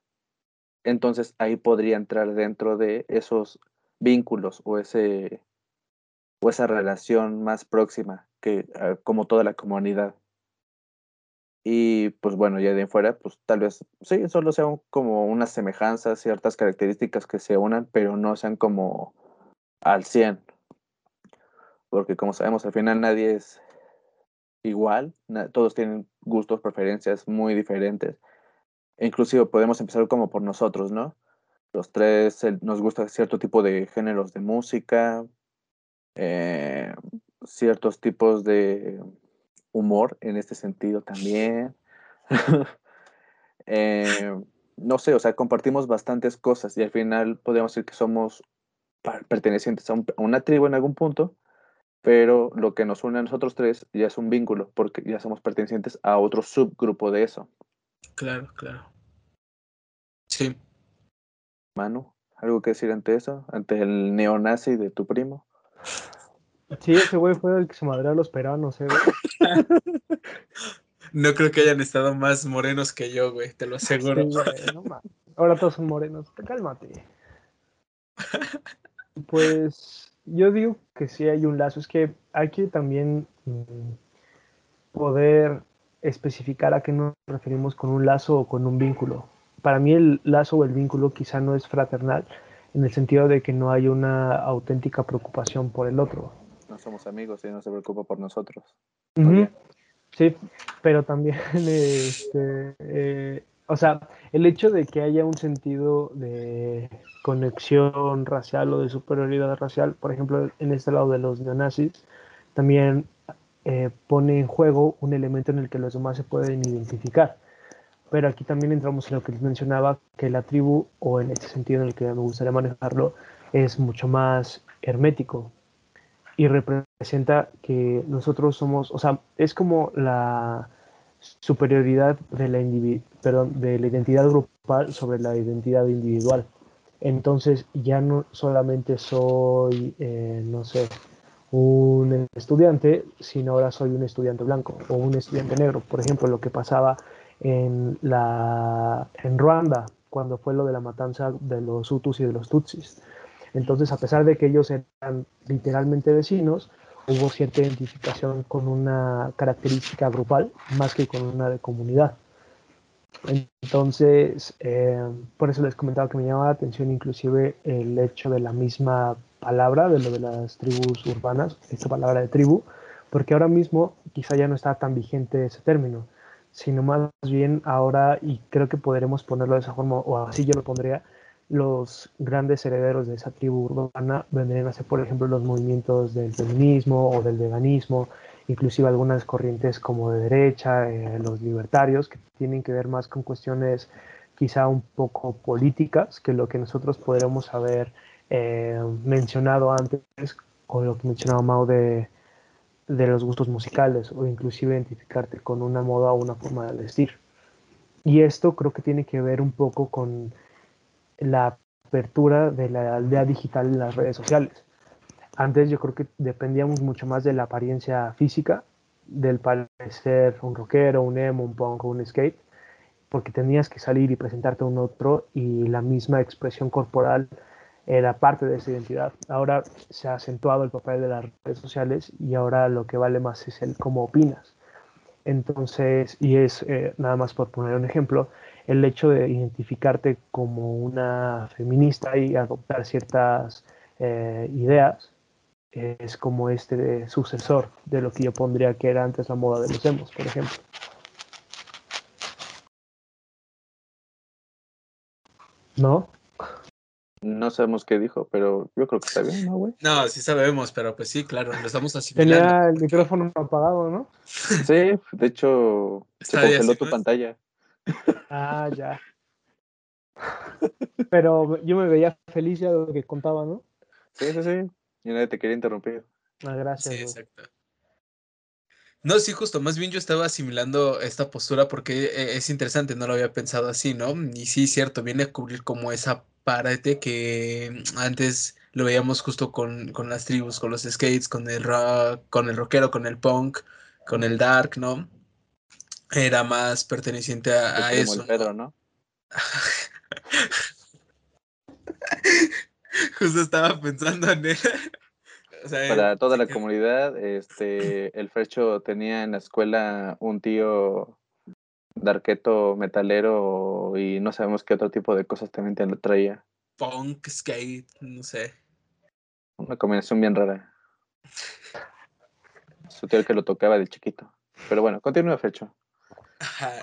Entonces ahí podría entrar dentro de esos vínculos o ese o esa relación más próxima que uh, como toda la comunidad. Y pues bueno, ya de fuera, pues tal vez sí, solo sean como unas semejanzas, ciertas características que se unan, pero no sean como al 100. Porque como sabemos, al final nadie es igual, todos tienen gustos, preferencias muy diferentes. Inclusive podemos empezar como por nosotros, ¿no? Los tres nos gusta cierto tipo de géneros de música, eh, ciertos tipos de humor en este sentido también. eh, no sé, o sea, compartimos bastantes cosas y al final podríamos decir que somos pertenecientes a, una tribu en algún punto, pero lo que nos une a nosotros tres ya es un vínculo, porque ya somos pertenecientes a otro subgrupo de eso. Claro, claro. Sí. Manu, ¿algo que decir ante eso? ¿Ante el neonazi de tu primo? Sí, ese güey fue el que se madreó a los peruanos, ¿eh? no creo que hayan estado más morenos que yo, güey, te lo aseguro. Sí, güey, no Ahora todos son morenos. Cálmate. Pues yo digo que sí hay un lazo. Es que hay que también mm, poder especificar a qué nos referimos con un lazo o con un vínculo. Para mí el lazo o el vínculo quizá no es fraternal en el sentido de que no hay una auténtica preocupación por el otro. No somos amigos y no se preocupa por nosotros. Sí, pero también, este, eh, o sea, el hecho de que haya un sentido de conexión racial o de superioridad racial, por ejemplo, en este lado de los neonazis, también eh, pone en juego un elemento en el que los demás se pueden identificar. Pero aquí también entramos en lo que les mencionaba, que la tribu, o en este sentido en el que me gustaría manejarlo, es mucho más hermético y representa que nosotros somos, o sea, es como la superioridad de la, perdón, de la identidad grupal sobre la identidad individual. Entonces ya no solamente soy, eh, no sé, un estudiante, sino ahora soy un estudiante blanco o un estudiante negro. Por ejemplo, lo que pasaba en, la, en Ruanda, cuando fue lo de la matanza de los Hutus y de los Tutsis. Entonces, a pesar de que ellos eran literalmente vecinos, hubo cierta identificación con una característica grupal más que con una de comunidad. Entonces, eh, por eso les comentaba que me llamaba la atención inclusive el hecho de la misma palabra, de lo de las tribus urbanas, esta palabra de tribu, porque ahora mismo quizá ya no está tan vigente ese término, sino más bien ahora, y creo que podremos ponerlo de esa forma, o así yo lo pondría, los grandes herederos de esa tribu urbana vendrían a ser, por ejemplo, los movimientos del feminismo o del veganismo, inclusive algunas corrientes como de derecha, eh, los libertarios, que tienen que ver más con cuestiones quizá un poco políticas que lo que nosotros podríamos haber eh, mencionado antes, o lo que mencionaba Mao de, de los gustos musicales, o inclusive identificarte con una moda o una forma de vestir. Y esto creo que tiene que ver un poco con la apertura de la aldea digital en las redes sociales. Antes yo creo que dependíamos mucho más de la apariencia física, del parecer un rockero, un emo, un punk o un skate, porque tenías que salir y presentarte a un otro y la misma expresión corporal era parte de esa identidad. Ahora se ha acentuado el papel de las redes sociales y ahora lo que vale más es el cómo opinas. Entonces, y es eh, nada más por poner un ejemplo, el hecho de identificarte como una feminista y adoptar ciertas eh, ideas es como este sucesor de lo que yo pondría que era antes la moda de los emos, por ejemplo. ¿No? No sabemos qué dijo, pero yo creo que está bien, ¿no, güey? No, sí sabemos, pero pues sí, claro, lo estamos asimilando. Tenía el micrófono apagado, ¿no? Sí, de hecho, se congeló tu pantalla. Ah, ya. Pero yo me veía feliz ya de lo que contaba, ¿no? Sí, sí, sí. Y nadie te quería interrumpir. Ah, gracias. Sí, exacto. No, sí, justo, más bien yo estaba asimilando esta postura porque eh, es interesante, no lo había pensado así, ¿no? Y sí, cierto, viene a cubrir como esa parte que antes lo veíamos justo con, con las tribus, con los skates, con el rock, con el rockero, con el punk, con el dark, ¿no? era más perteneciente a, eso. El Pedro, ¿no? Justo estaba pensando en él. Para toda la comunidad, este, el Frecho tenía en la escuela un tío darqueto metalero y no sabemos qué otro tipo de cosas también te lo traía. Punk, skate, no sé. Una combinación bien rara. Su tío que lo tocaba de chiquito. Pero bueno, continúa, Frecho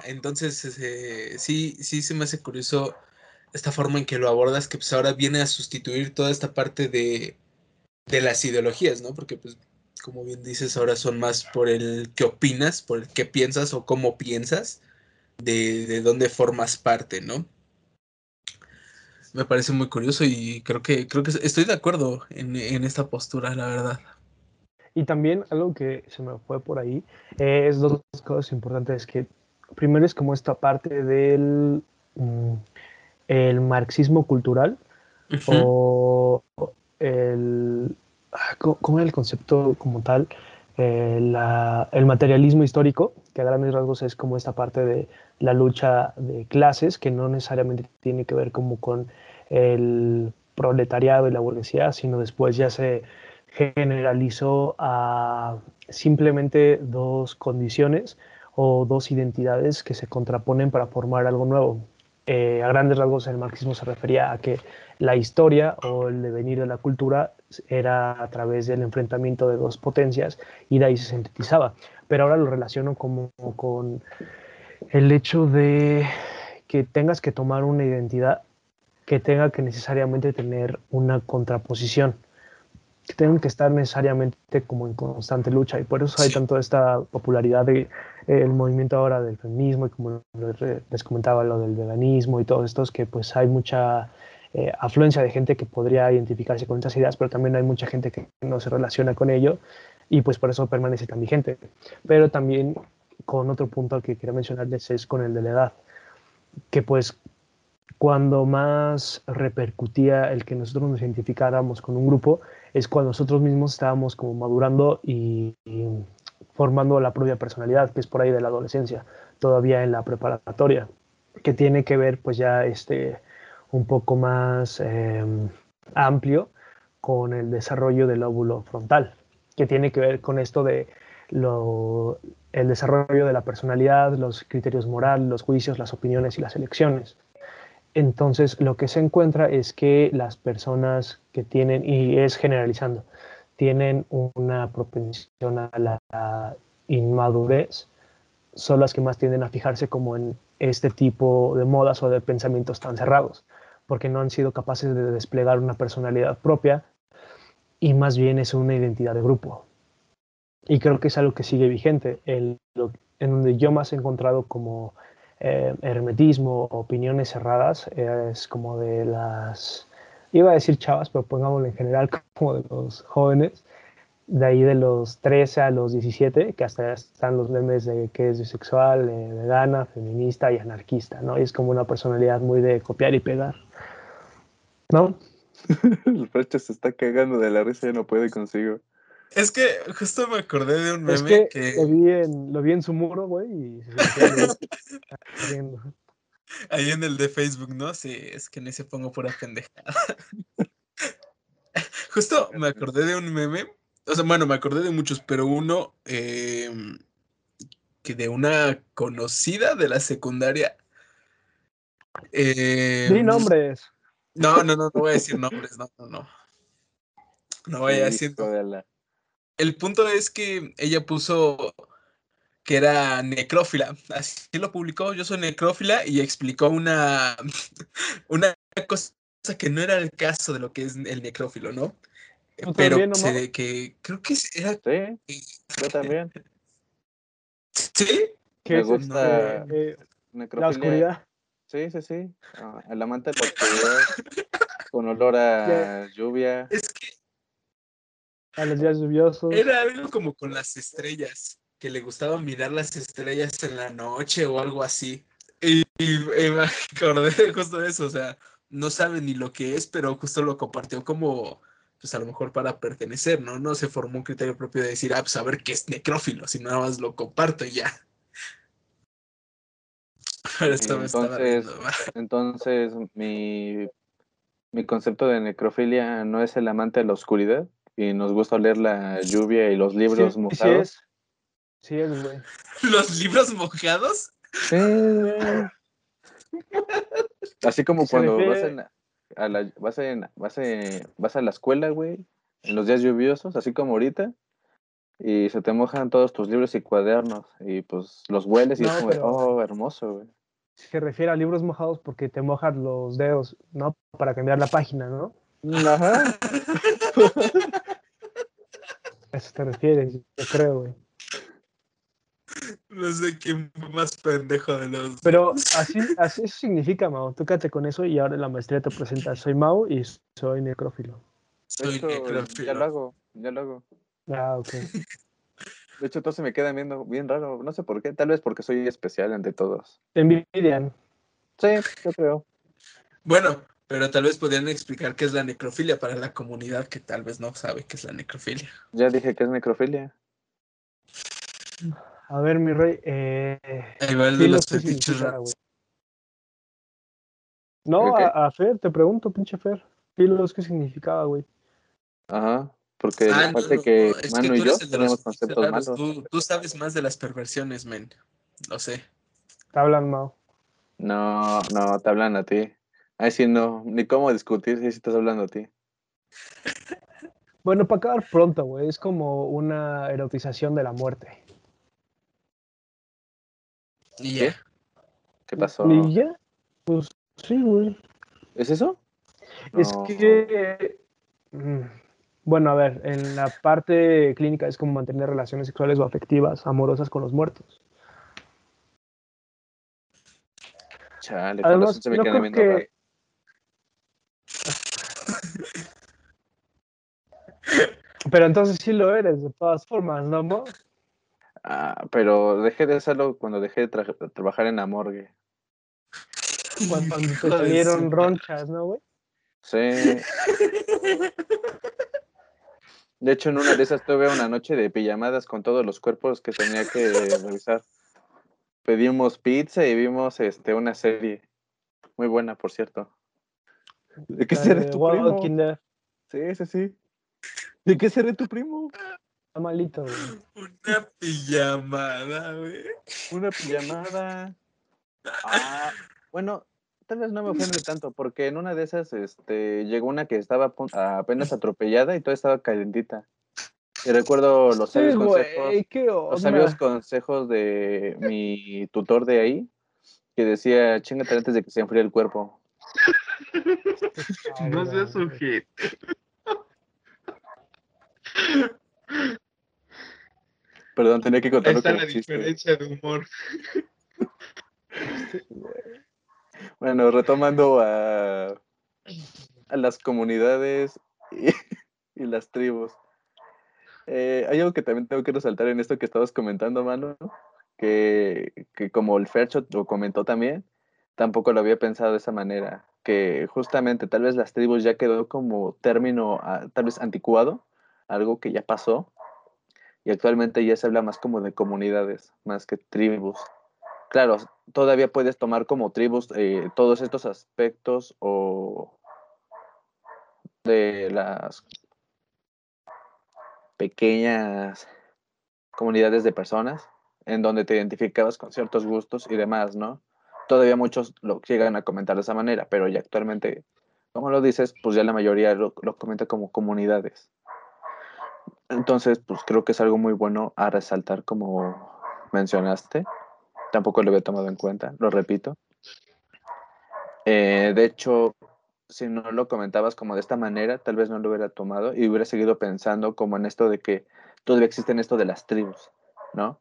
entonces, este, sí, sí se me hace curioso esta forma en que lo abordas, que pues ahora viene a sustituir toda esta parte de, de las ideologías, ¿no? Porque pues, como bien dices, ahora son más por el qué opinas, por el qué piensas o cómo piensas, de, de dónde formas parte, ¿no? Me parece muy curioso y creo que, creo que estoy de acuerdo en, en esta postura, la verdad. Y también algo que se me fue por ahí es dos cosas importantes que primero es como esta parte del mm, el marxismo cultural o el ah, ¿cómo era el concepto como tal? Eh, el materialismo histórico, que a grandes rasgos es como esta parte de la lucha de clases, que no necesariamente tiene que ver como con el proletariado y la burguesía, sino después ya se generalizó a simplemente dos condiciones o dos identidades que se contraponen para formar algo nuevo. Eh, a grandes rasgos el marxismo se refería a que la historia o el devenir de la cultura era a través del enfrentamiento de dos potencias y de ahí se sintetizaba. Pero ahora lo relaciono como con el hecho de que tengas que tomar una identidad que tenga que necesariamente tener una contraposición, que tengan que estar necesariamente como en constante lucha y por eso hay tanto esta popularidad de, el movimiento ahora del feminismo y como les comentaba lo del veganismo y todos estos que pues hay mucha eh, afluencia de gente que podría identificarse con estas ideas, pero también hay mucha gente que no se relaciona con ello y pues por eso permanece tan vigente. Pero también con otro punto que quería mencionarles es con el de la edad, que pues cuando más repercutía el que nosotros nos identificáramos con un grupo es cuando nosotros mismos estábamos como madurando y, formando la propia personalidad, que es por ahí de la adolescencia, todavía en la preparatoria, que tiene que ver pues ya este un poco más em, amplio con el desarrollo del óvulo frontal, que tiene que ver con esto de lo, el desarrollo de la personalidad, los criterios morales, los juicios, las opiniones y las elecciones. Entonces, lo que se encuentra es que las personas que tienen, y es generalizando, tienen una propensión a la inmadurez, son las que más tienden a fijarse como en este tipo de modas o de pensamientos tan cerrados, porque no han sido capaces de desplegar una personalidad propia y más bien es una identidad de grupo. Y creo que es algo que sigue vigente. El, en donde yo más he encontrado como eh, hermetismo, opiniones cerradas, es como de las, iba a decir chavas, pero pongámoslo en general como de los jóvenes, de ahí de los 13 a los 17, que hasta están los memes de que es bisexual, eh, vegana, feminista y anarquista, ¿no? Y es como una personalidad muy de copiar y pegar, ¿no? El Frecha se está cagando de la risa, y no puede consigo. Es que justo me acordé de un meme que, Lo, vi en, lo vi en su muro, güey, y se Ahí en el de Facebook, ¿no? Sí, es que ni se pongo pura pendejada. justo me acordé de un meme. O sea, bueno, me acordé de muchos, pero uno em, que de una conocida de la secundaria. Eh, nombres. No, no, no, no voy a decir nombres, no, no, no. No voy a decir el punto es que ella puso que era necrófila. Así lo publicó, yo soy necrófila y explicó una, una cosa que no era el caso de lo que es el necrófilo, ¿no? Pero se que creo que era... Sí, yo también. ¿Sí? Me gusta eh, la oscuridad. Sí, sí, sí. Ah, el amante de la oscuridad con olor a lluvia. Es que a los días lluviosos. Era algo como con las estrellas, que le gustaba mirar las estrellas en la noche o algo así. Y, me acordé justo de eso, o sea, no sabe ni lo que es, pero justo lo compartió como, pues a lo mejor para pertenecer, ¿no? No se formó un criterio propio de decir, ah, pues a ver qué es necrófilo, si nada más lo comparto y ya. entonces, entonces mi, mi concepto de necrofilia no es el amante de la oscuridad y nos gusta leer la lluvia y los libros mojados. Sí, es. Sí, güey. ¿Los libros mojados? Sí, Así como cuando vas, a la, vas, vas, vas a la escuela, güey, en los días lluviosos, así como ahorita, y se te mojan todos tus libros y cuadernos, y pues los hueles y es como, oh, hermoso, güey. Se refiere a libros mojados porque te mojan los dedos, ¿no? Para cambiar la página, ¿no? Ajá. A eso te refieres, yo creo, güey. No sé quién fue más pendejo de los. Pero así, así eso significa, Mao. Tócate con eso y ahora la maestría te presenta. Soy Mao y soy necrófilo. Soy necrófilo. Ya lo hago, ya lo hago. Ah, ok. De hecho, todos se me quedan viendo bien raro. No sé por qué. Tal vez porque soy especial ante todos. Te envidian. Sí, yo creo. Bueno, pero tal vez podrían explicar qué es la necrofilia para la comunidad que tal vez no sabe qué es la necrofilia. Ya dije que es necrofilia. A ver, mi rey. Eh, Ahí va el de los ¿qué fetiches raros. güey? No, a, a Fer, te pregunto, pinche Fer. Filos, ¿qué significaba, güey? Ajá. Porque Ah, no, parece no, que no, es que Manu y yo tenemos conceptos raros. malos. Tú, tú sabes más de las perversiones, men. Lo sé. Te hablan, Mao. No, no, te hablan a ti. Ay, sí, no, ni cómo discutir si estás hablando a ti. Bueno, para acabar pronto, güey. Es como una erotización de la muerte. Y ¿Qué? ya. ¿Qué pasó? ¿Y ya? Pues sí, güey. ¿Es eso? Es No. que. mm, Bueno, a ver, en la parte clínica es como mantener relaciones sexuales o afectivas, amorosas con los muertos. Chale, Además, se me no creo que. Pero entonces sí lo eres, de todas formas, ¿no, Mo? Ah, pero dejé de hacerlo cuando dejé de tra- trabajar en la morgue. Cuando te salieron ronchas, ¿no, güey? Sí. De hecho, en una de esas tuve una noche de pijamadas con todos los cuerpos que tenía que revisar. Pedimos pizza y vimos este una serie. Muy buena, por cierto. ¿De qué de tu primo? Sí, sí, sí. ¿De qué será tu primo? Está malito, güey. Una pijamada, güey. Una pijamada. Ah, bueno, tal vez no me ofende tanto, porque en una de esas este, llegó una que estaba apenas atropellada y toda estaba calentita. Y recuerdo los Sí, sabios consejos, los sabios consejos de mi tutor de ahí, que decía, chingate antes de que se enfríe el cuerpo. No seas güey. sujeto. Perdón, tenía que contarlo está como la chiste. diferencia de humor. Bueno, retomando a, a las comunidades y, y las tribus. Eh, hay algo que también tengo que resaltar en esto que estabas comentando, mano, que, que como el Fercho lo comentó también, tampoco lo había pensado de esa manera, que justamente tal vez las tribus ya quedó como término ah, tal vez anticuado, algo que ya pasó, y actualmente ya se habla más como de comunidades, más que tribus. Claro, todavía puedes tomar como tribus eh, todos estos aspectos o de las pequeñas comunidades de personas en donde te identificabas con ciertos gustos y demás, ¿no? Todavía muchos lo llegan a comentar de esa manera, pero ya actualmente, como lo dices, pues ya la mayoría lo, lo comenta como comunidades. Entonces, pues creo que es algo muy bueno a resaltar como mencionaste. Tampoco lo había tomado en cuenta, lo repito. Eh, de hecho, si no lo comentabas como de esta manera, tal vez no lo hubiera tomado y hubiera seguido pensando como en esto de que todavía existen esto de las tribus, ¿no?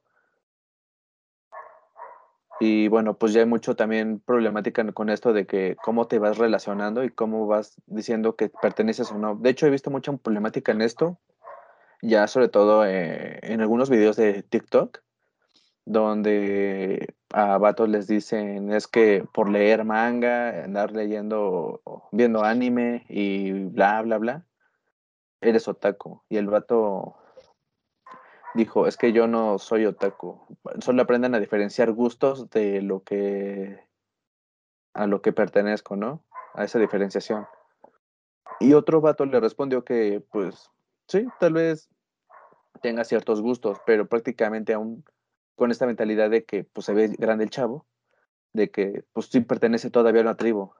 Y bueno, pues ya hay mucho también problemática con esto de que cómo te vas relacionando y cómo vas diciendo que perteneces o no. De hecho, he visto mucha problemática en esto, ya sobre todo eh, en algunos videos de TikTok, donde a vatos les dicen es que por leer manga, andar leyendo, viendo anime y bla, bla, bla, eres otaku. Y el vato dijo, es que yo no soy otaku. Solo aprendan a diferenciar gustos de lo que a lo que pertenezco, ¿no? A esa diferenciación. Y otro vato le respondió que, pues, sí, tal vez tenga ciertos gustos, pero prácticamente aún con esta mentalidad de que pues se ve grande el chavo, de que pues sí pertenece todavía a una tribu.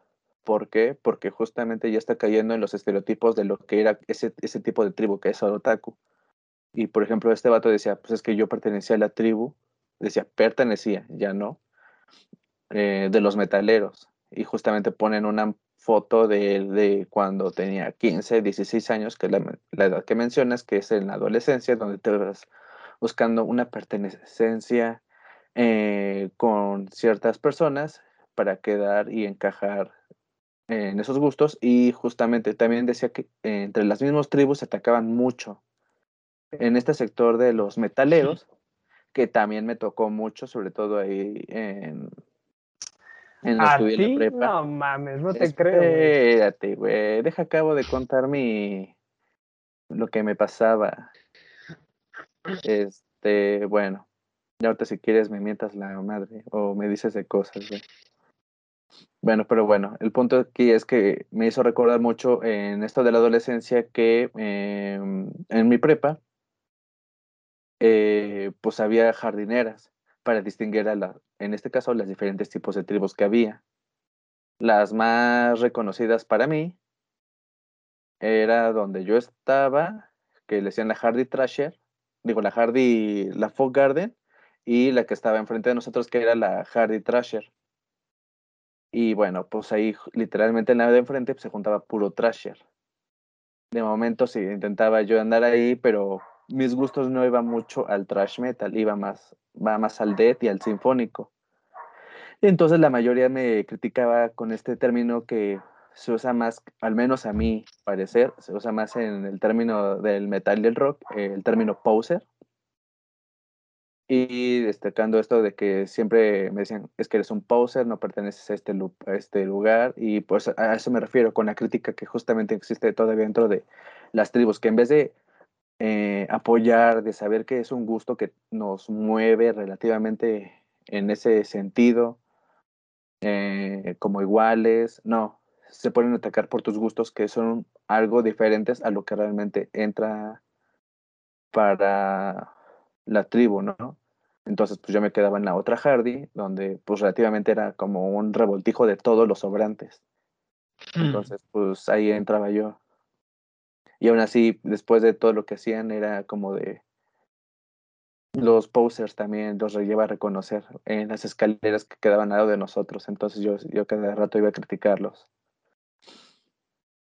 ¿Por qué? Porque justamente ya está cayendo en los estereotipos de lo que era ese, ese tipo de tribu que es el otaku. Y por ejemplo, este vato decía, pues es que yo pertenecía a la tribu, decía, pertenecía, ya no, eh, de los metaleros. Y justamente ponen una foto de él de cuando tenía 15, 16 años, que es la, la edad que mencionas, que es en la adolescencia, donde te vas buscando una pertenencia eh, con ciertas personas para quedar y encajar en esos gustos. Y justamente también decía que eh, entre las mismas tribus se atacaban mucho en este sector de los metaleros, que también me tocó mucho, sobre todo ahí en, en ¿A estudié la ti? prepa. No mames, no te creo, güey. Espérate, güey, deja acabo de contar mi lo que me pasaba. Este, bueno, Y ahorita si quieres me mientas la madre o me dices de cosas, güey. Bueno, pero bueno, el punto aquí es que me hizo recordar mucho en esto de la adolescencia que em, en mi prepa, eh, pues había jardineras para distinguir a la, en este caso, las diferentes tipos de tribus que había. Las más reconocidas para mí era donde yo estaba, que le decían la Hardy Trasher, digo la Hardy, la Folk Garden, y la que estaba enfrente de nosotros, que era la Hardy Trasher. Y bueno, pues ahí literalmente en la de enfrente pues, se juntaba puro Trasher. De momento sí, intentaba yo andar ahí, pero mis gustos no iban mucho al trash metal, iba más, va más al death y al sinfónico. Entonces la mayoría me criticaba con este término que se usa más, al menos a mi parecer, se usa más en el término del metal y del rock, el término poser. Y destacando esto de que siempre me decían, es que eres un poser, no perteneces a este, a este lugar. Y pues a eso me refiero con la crítica que justamente existe todavía dentro de las tribus, que en vez de eh, apoyar, de saber que es un gusto que nos mueve relativamente en ese sentido, eh, como iguales, no, se pueden atacar por tus gustos que son algo diferentes a lo que realmente entra para la tribu, ¿no? Entonces, pues yo me quedaba en la otra Hardy, donde pues relativamente era como un revoltijo de todos los sobrantes. Mm. Entonces, pues ahí entraba yo. Y aún así, después de todo lo que hacían, era como de... Los posers también los lleva a reconocer en las escaleras que quedaban al lado de nosotros. Entonces yo, yo cada rato iba a criticarlos.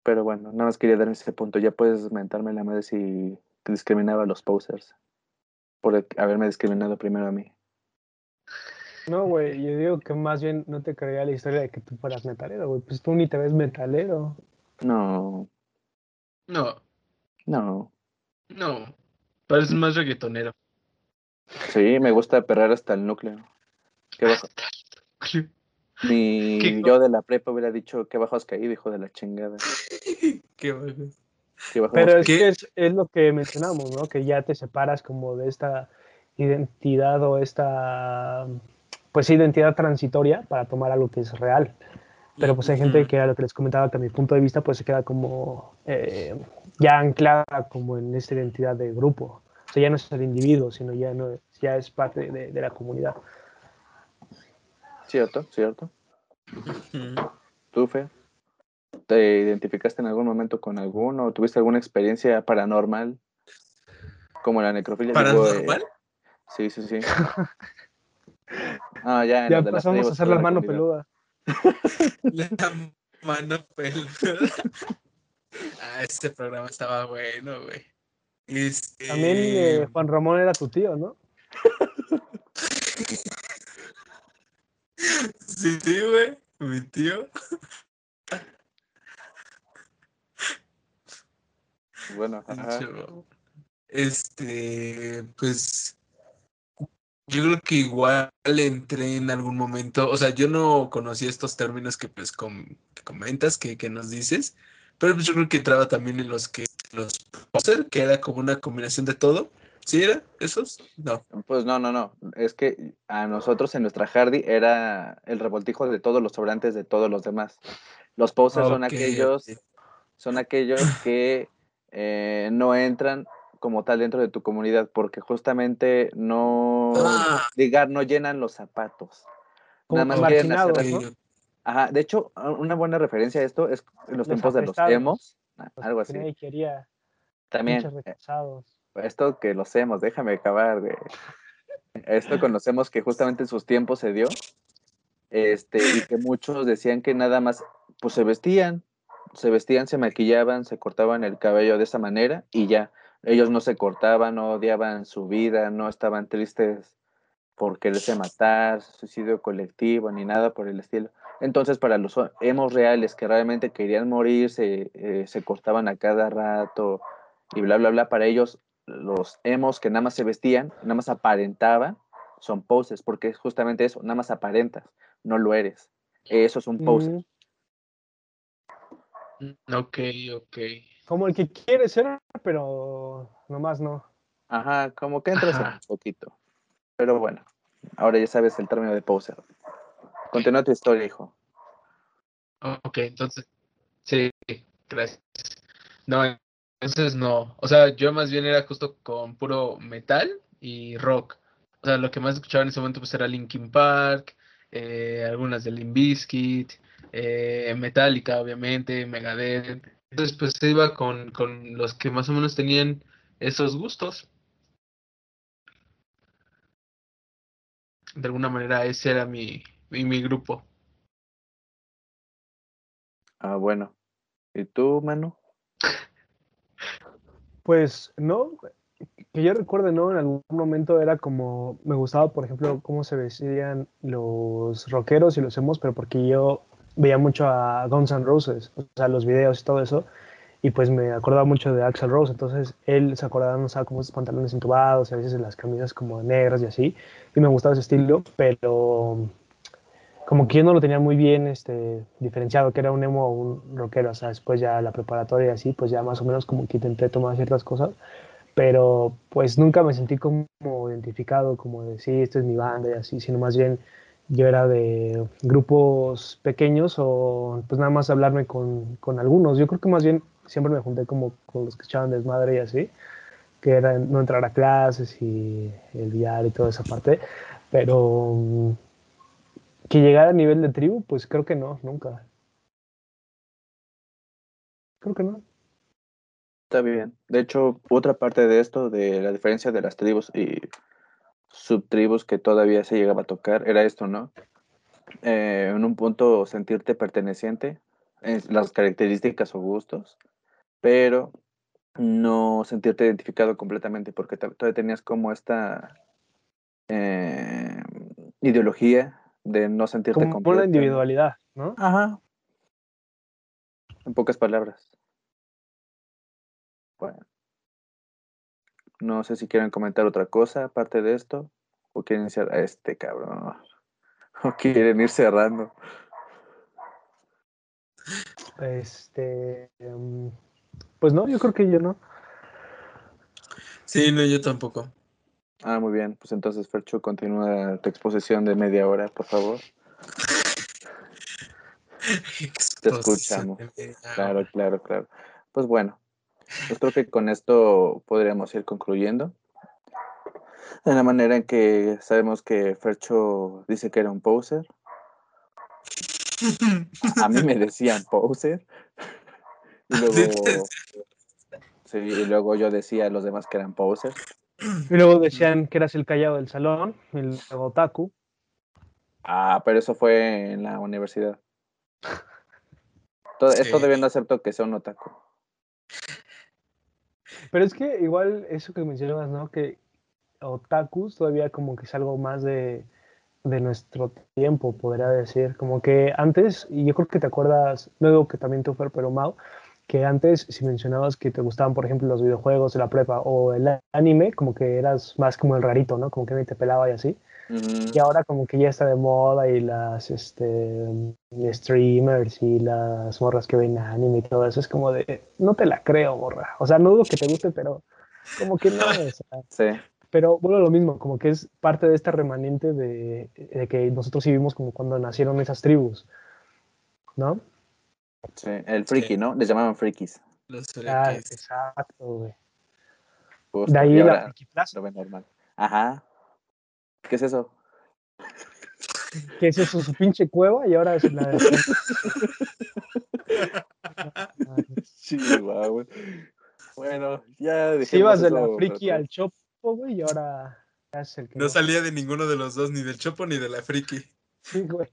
Pero bueno, nada más quería dar ese punto. Ya puedes mentarme la madre si discriminaba a los posers. Por haberme discriminado primero a mí. No, güey, yo digo que más bien no te creía la historia de que tú fueras metalero, güey. Pues tú ni te ves metalero. No. No. No. No. Pareces más reggaetonero. Sí, me gusta perrar hasta el núcleo. Qué bajo. Ni yo de la prepa hubiera dicho qué bajo has caído, hijo de la chingada. qué bajo. Pero es que es, es, lo que mencionamos, ¿no? Que ya te separas como de esta identidad o esta, pues identidad transitoria para tomar algo que es real. Pero pues hay gente que a lo que les comentaba que a mi punto de vista pues se queda como eh, ya anclada como en esta identidad de grupo. O sea, ya no es el individuo, sino ya, no, ya es parte de, de la comunidad. Cierto, cierto. ¿Tú, Fe? ¿Te identificaste en algún momento con alguno? ¿Tuviste alguna experiencia paranormal? Como la necrofilia. ¿Paranormal? sí, sí, sí. Ah, ya, ya pasamos a hacer la mano peluda. La mano peluda. Ah, ese programa estaba bueno, güey. Este... También eh, Juan Ramón era tu tío, ¿no? sí, sí, güey. Mi tío. Bueno, Este, pues yo creo que igual entré en algún momento, o sea, yo no conocía estos términos que pues comentas, que, nos dices, pero pues yo creo que entraba también en los que los poser, que era como una combinación de todo. ¿Sí era esos? No. Pues no, no, no. Es que a nosotros en nuestra Hardy era el revoltijo de todos los sobrantes de todos los demás. Los posers son aquellos, son aquellos que eh, no entran como tal dentro de tu comunidad porque justamente no, ah. no llenan los zapatos. Nada más quieren hacer Ajá, de hecho, una buena referencia a esto es en los, tiempos de los emos, algo así. También. Eh, esto que los emos, déjame acabar, de Esto conocemos que justamente en sus tiempos se dio. Este, y que muchos decían que nada más, pues se vestían, se vestían, se maquillaban, se cortaban el cabello de esa manera y ya ellos no se cortaban, no odiaban su vida, no estaban tristes por quererse matar, suicidio colectivo, ni nada por el estilo. Entonces, para los hemos reales que realmente querían morir, se, eh, se cortaban a cada rato y bla, bla, bla, para ellos los hemos que nada más se vestían, nada más aparentaban, son poses, porque es justamente eso, nada más aparentas, no lo eres. Eso es un pose. Mm, ok, ok como el que quiere ser, pero nomás no. Ajá, como que entras un poquito. Pero bueno, ahora ya sabes el término de poser. Continúa tu historia, hijo. Ok, entonces, sí, gracias. No, entonces no. O sea, yo más bien era justo con puro metal y rock. O sea, lo que más escuchaba en ese momento pues era Linkin Park, eh, algunas de Limp Bizkit, eh, Metallica, obviamente, Megadeth. Entonces, pues se iba con, con los que más o menos tenían esos gustos. De alguna manera, ese era mi, mi, mi grupo. Ah, bueno. ¿Y tú, Manu? Pues no, que yo recuerde, ¿no? En algún momento era como, me gustaba, por ejemplo, cómo se vestían los rockeros y los emos, pero porque yo veía mucho a Guns N' Roses, o sea, los videos y todo eso, y pues me acordaba mucho de Axel Rose, entonces él se acordaba, no sé, como esos pantalones entubados, y a veces las camisas como negras y así, y me gustaba ese estilo, pero como que yo no lo tenía muy bien este, diferenciado, que era un emo o un rockero, o sea, después ya la preparatoria y así, pues ya más o menos como que intenté tomar ciertas cosas, pero pues nunca me sentí como identificado, como de sí, esta es mi banda y así, sino más bien yo era de grupos pequeños o pues nada más hablarme con, con algunos. Yo creo que más bien siempre me junté como con los que echaban desmadre y así, que era no entrar a clases y el diario y toda esa parte, pero que llegara a nivel de tribu, pues creo que no, nunca. Creo que no. Está bien. De hecho, otra parte de esto, de la diferencia de las tribus y subtribus que todavía se llegaba a tocar, era esto, ¿no? Eh, en un punto sentirte perteneciente, en las características o gustos, pero no sentirte identificado completamente, porque todavía tenías como esta eh, ideología de no sentirte como completo. la individualidad, ¿no? Ajá. En pocas palabras. Bueno. No sé si quieren comentar otra cosa aparte de esto. O quieren iniciar a este cabrón. O quieren ir cerrando. Este. um, pues no, yo creo que yo no. Sí, no, yo tampoco. Ah, muy bien. Pues entonces, Fercho, continúa tu exposición de media hora, por favor. Te escuchamos. Claro, claro, claro. Pues bueno, pues creo que con esto podríamos ir concluyendo. De la manera en que sabemos que Fercho dice que era un poser. A mí me decían poser. Y luego, sí, y luego yo decía a los demás que eran posers. Y luego decían que eras el callado del salón, el otaku. Ah, pero eso fue en la universidad. Todo, Sí. Esto no acepto que sea un otaku. Pero es que igual eso que mencionabas, ¿no? Que otakus todavía como que es algo más de, de nuestro tiempo, podría decir. Como que antes, y yo creo que te acuerdas, luego que también tú, Fer, pero Mau, que antes si mencionabas que te gustaban, por ejemplo, los videojuegos de la prepa o el anime, como que eras más como el rarito, ¿no? Como que nadie te pelaba y así. Y ahora como que ya está de moda y las este, streamers y las morras que ven anime y todo eso es como de, no te la creo, morra. O sea, no dudo que te guste, pero como que no. o sea, Sí, pero bueno, lo mismo, como que es parte de esta remanente de, de que nosotros sí vimos como cuando nacieron esas tribus, ¿no? sí. El friki, ¿no? Les llamaban frikis. Los Ah, frikis. exacto, güey. Justo. De ahí la ahora friki plaza. lo ven normal. Ajá. ¿Qué es eso? que es eso, su pinche cueva y ahora es la... Chihuahua. Bueno, ya dejemos Si ibas de la friki al chopo, güey, y ahora es el que... No salía de ninguno de los dos, ni del Chopo ni de la friki. Sí, güey.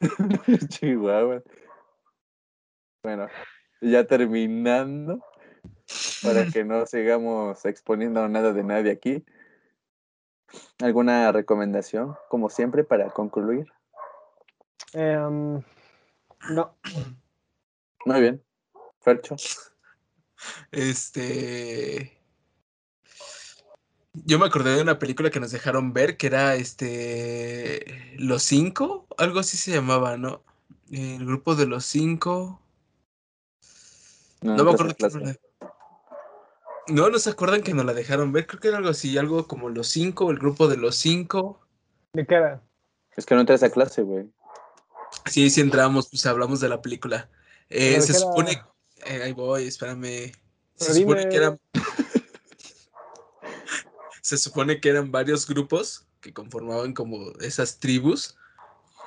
Chihuahua. Bueno, ya terminando, para que no sigamos exponiendo nada de nadie aquí. ¿Alguna recomendación, como siempre, para concluir? Em, no, Muy bien. Fercho. Este. Yo me acordé de una película que nos dejaron ver que era este. Los cinco, algo así se llamaba, ¿no? El grupo de los cinco. No me acuerdo qué. No, ¿no se acuerdan que nos la dejaron ver? Creo que era algo así, algo como los cinco, el grupo de los cinco. ¿De qué era? Es que no entré a esa clase, güey. Sí, sí entramos, pues hablamos de la película. Eh, ¿Pero de se supone... era? eh, ahí voy, espérame. Se supone que eran... se supone que eran varios grupos que conformaban como esas tribus,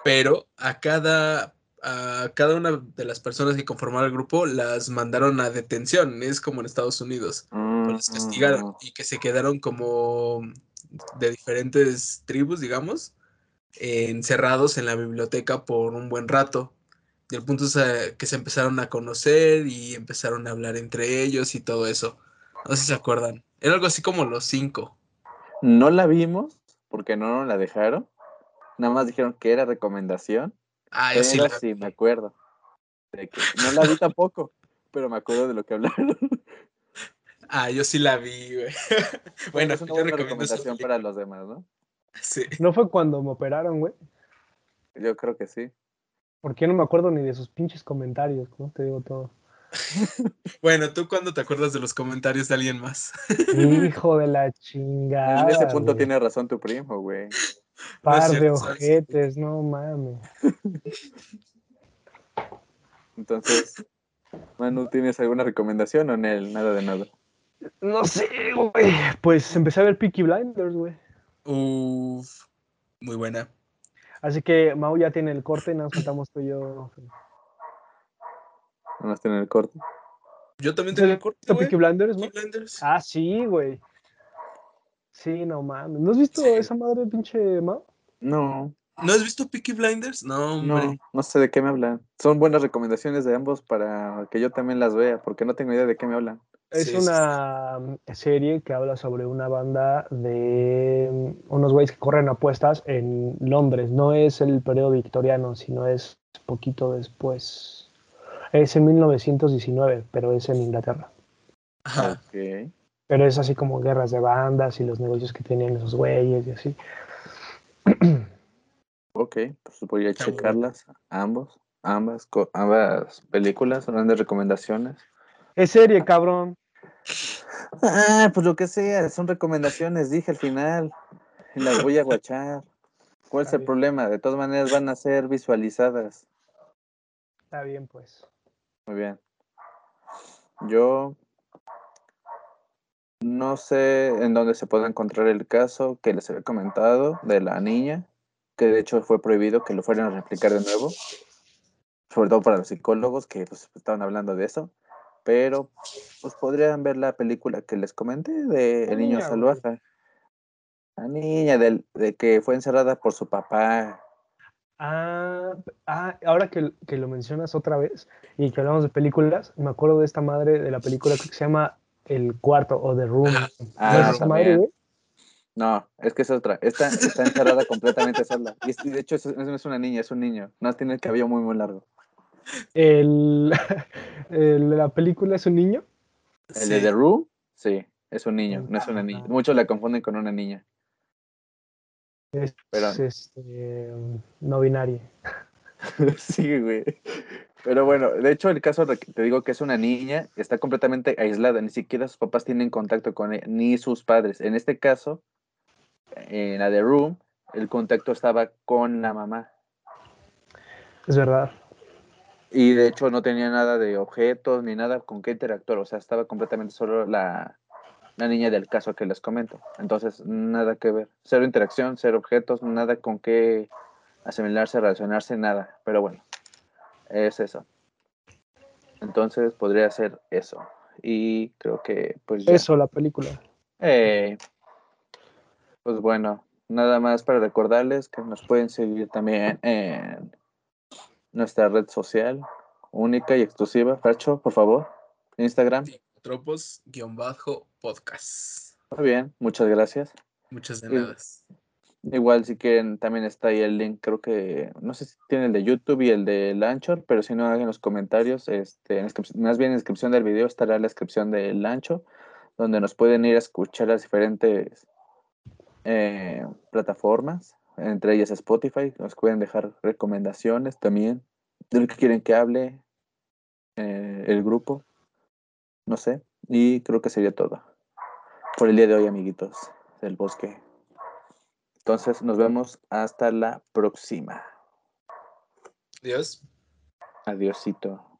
pero a cada, a cada una de las personas que conformaban el grupo las mandaron a detención, es como en Estados Unidos, Mm, las castigaron y que se quedaron como de diferentes tribus, digamos, eh, encerrados en la biblioteca por un buen rato. Y el punto es eh, que se empezaron a conocer y empezaron a hablar entre ellos y todo eso. No sé si se acuerdan. Era algo así como los cinco. No la vimos porque no nos la dejaron. Nada más dijeron que era recomendación. Ah, yo sí la me acuerdo. De que- no la vi tampoco, pero me acuerdo de lo que hablaron. Ah, yo sí la vi, güey. bueno, es una buena recomendación para los demás, ¿no? Sí. ¿No fue cuando me operaron, güey? Yo creo que sí. Porque no me acuerdo ni de sus pinches comentarios, ¿cómo te digo todo? Bueno, ¿tú cuándo te acuerdas de los comentarios de alguien más? Hijo de la chingada. en ese punto güey. tiene razón tu primo, güey. Par de ojetes, no mames. Entonces, Manu, ¿tienes alguna recomendación o en él? Nada de nada. No sé, güey. Pues empecé a ver Peaky Blinders, güey. Uf, muy buena. Así que Mau ya tiene el corte, nos faltamos tú y yo. Nada más tiene el corte. Yo también ¿Has tengo el güey. Peaky Blinders, no? Peaky Blinders. Ah, sí, güey. Sí, no mames. ¿No has visto Sí. esa madre, pinche Mau? No, ¿No has visto Peaky Blinders? No, hombre. no, no sé de qué me hablan. Son buenas recomendaciones de ambos para que yo también las vea, porque no tengo idea de qué me hablan. Es Sí, una serie que habla sobre una banda de mm, unos güeyes que corren apuestas en Londres. No es el periodo victoriano, sino es poquito después. Es en 1919, pero es en Inglaterra. Ajá. Ok. Pero es así como guerras de bandas y los negocios que tenían esos güeyes y así. Ok, pues voy a checarlas, ambos, ambas, co- ambas películas, grandes recomendaciones. Es serie, cabrón. Ah, pues lo que sea, son recomendaciones, dije al final. Las voy a guachar. ¿Cuál es el bien. problema? De todas maneras van a ser visualizadas. Está bien, pues. Muy bien. Yo no sé en dónde se puede encontrar el caso que les había comentado de la niña, que de hecho fue prohibido que lo fueran a replicar de nuevo, sobre todo para los psicólogos que pues, estaban hablando de eso, pero pues podrían ver la película que les comenté de La El niño niña, güey. salvaje. La niña del, de que fue encerrada por su papá. Ah, ah, ahora que, que lo mencionas otra vez y que hablamos de películas, me acuerdo de esta madre de la película que se llama El Cuarto o The Room. Ah, ¿No es esa madre, también. güey? No, es que es otra. Esta está encerrada completamente sola. Y, es- y de hecho es- no es una niña, es un niño. No tiene el cabello muy, muy largo. El, el de la película es un niño. El de. The Room, sí, es un niño, no es una niña. Muchos la confunden con una niña. Es, Pero- este, no binario. sí, güey. Pero bueno, de hecho el caso de que te digo que es una niña, está completamente aislada, ni siquiera sus papás tienen contacto con ella, ni sus padres. En este caso, en la de Room, el contacto estaba con la mamá. Es verdad. Y de hecho no tenía nada de objetos ni nada con qué interactuar, o sea, estaba completamente solo la, la niña del caso que les comento. Entonces, nada que ver. Cero interacción, cero objetos, nada con qué asimilarse, relacionarse, nada. Pero bueno, es eso. Entonces, podría ser eso. Y creo que, pues ya. Eso, la película. Eh, pues bueno, nada más para recordarles que nos pueden seguir también en nuestra red social única y exclusiva. Fercho, por favor, Instagram. Tropos guion bajo podcast. Muy bien, muchas gracias. Muchas de nada. Igual si quieren, también está ahí el link, creo que, no sé si tiene el de YouTube y el de Anchor, pero si no, hagan los comentarios, este, en más bien en la descripción del video estará la descripción del Ancho, donde nos pueden ir a escuchar las diferentes eh, plataformas, entre ellas Spotify, nos pueden dejar recomendaciones también, de lo que quieren que hable eh, el grupo, no sé, y creo que sería todo. por el día de hoy, amiguitos del bosque. Entonces, nos vemos hasta la próxima. Adiós. Adiósito.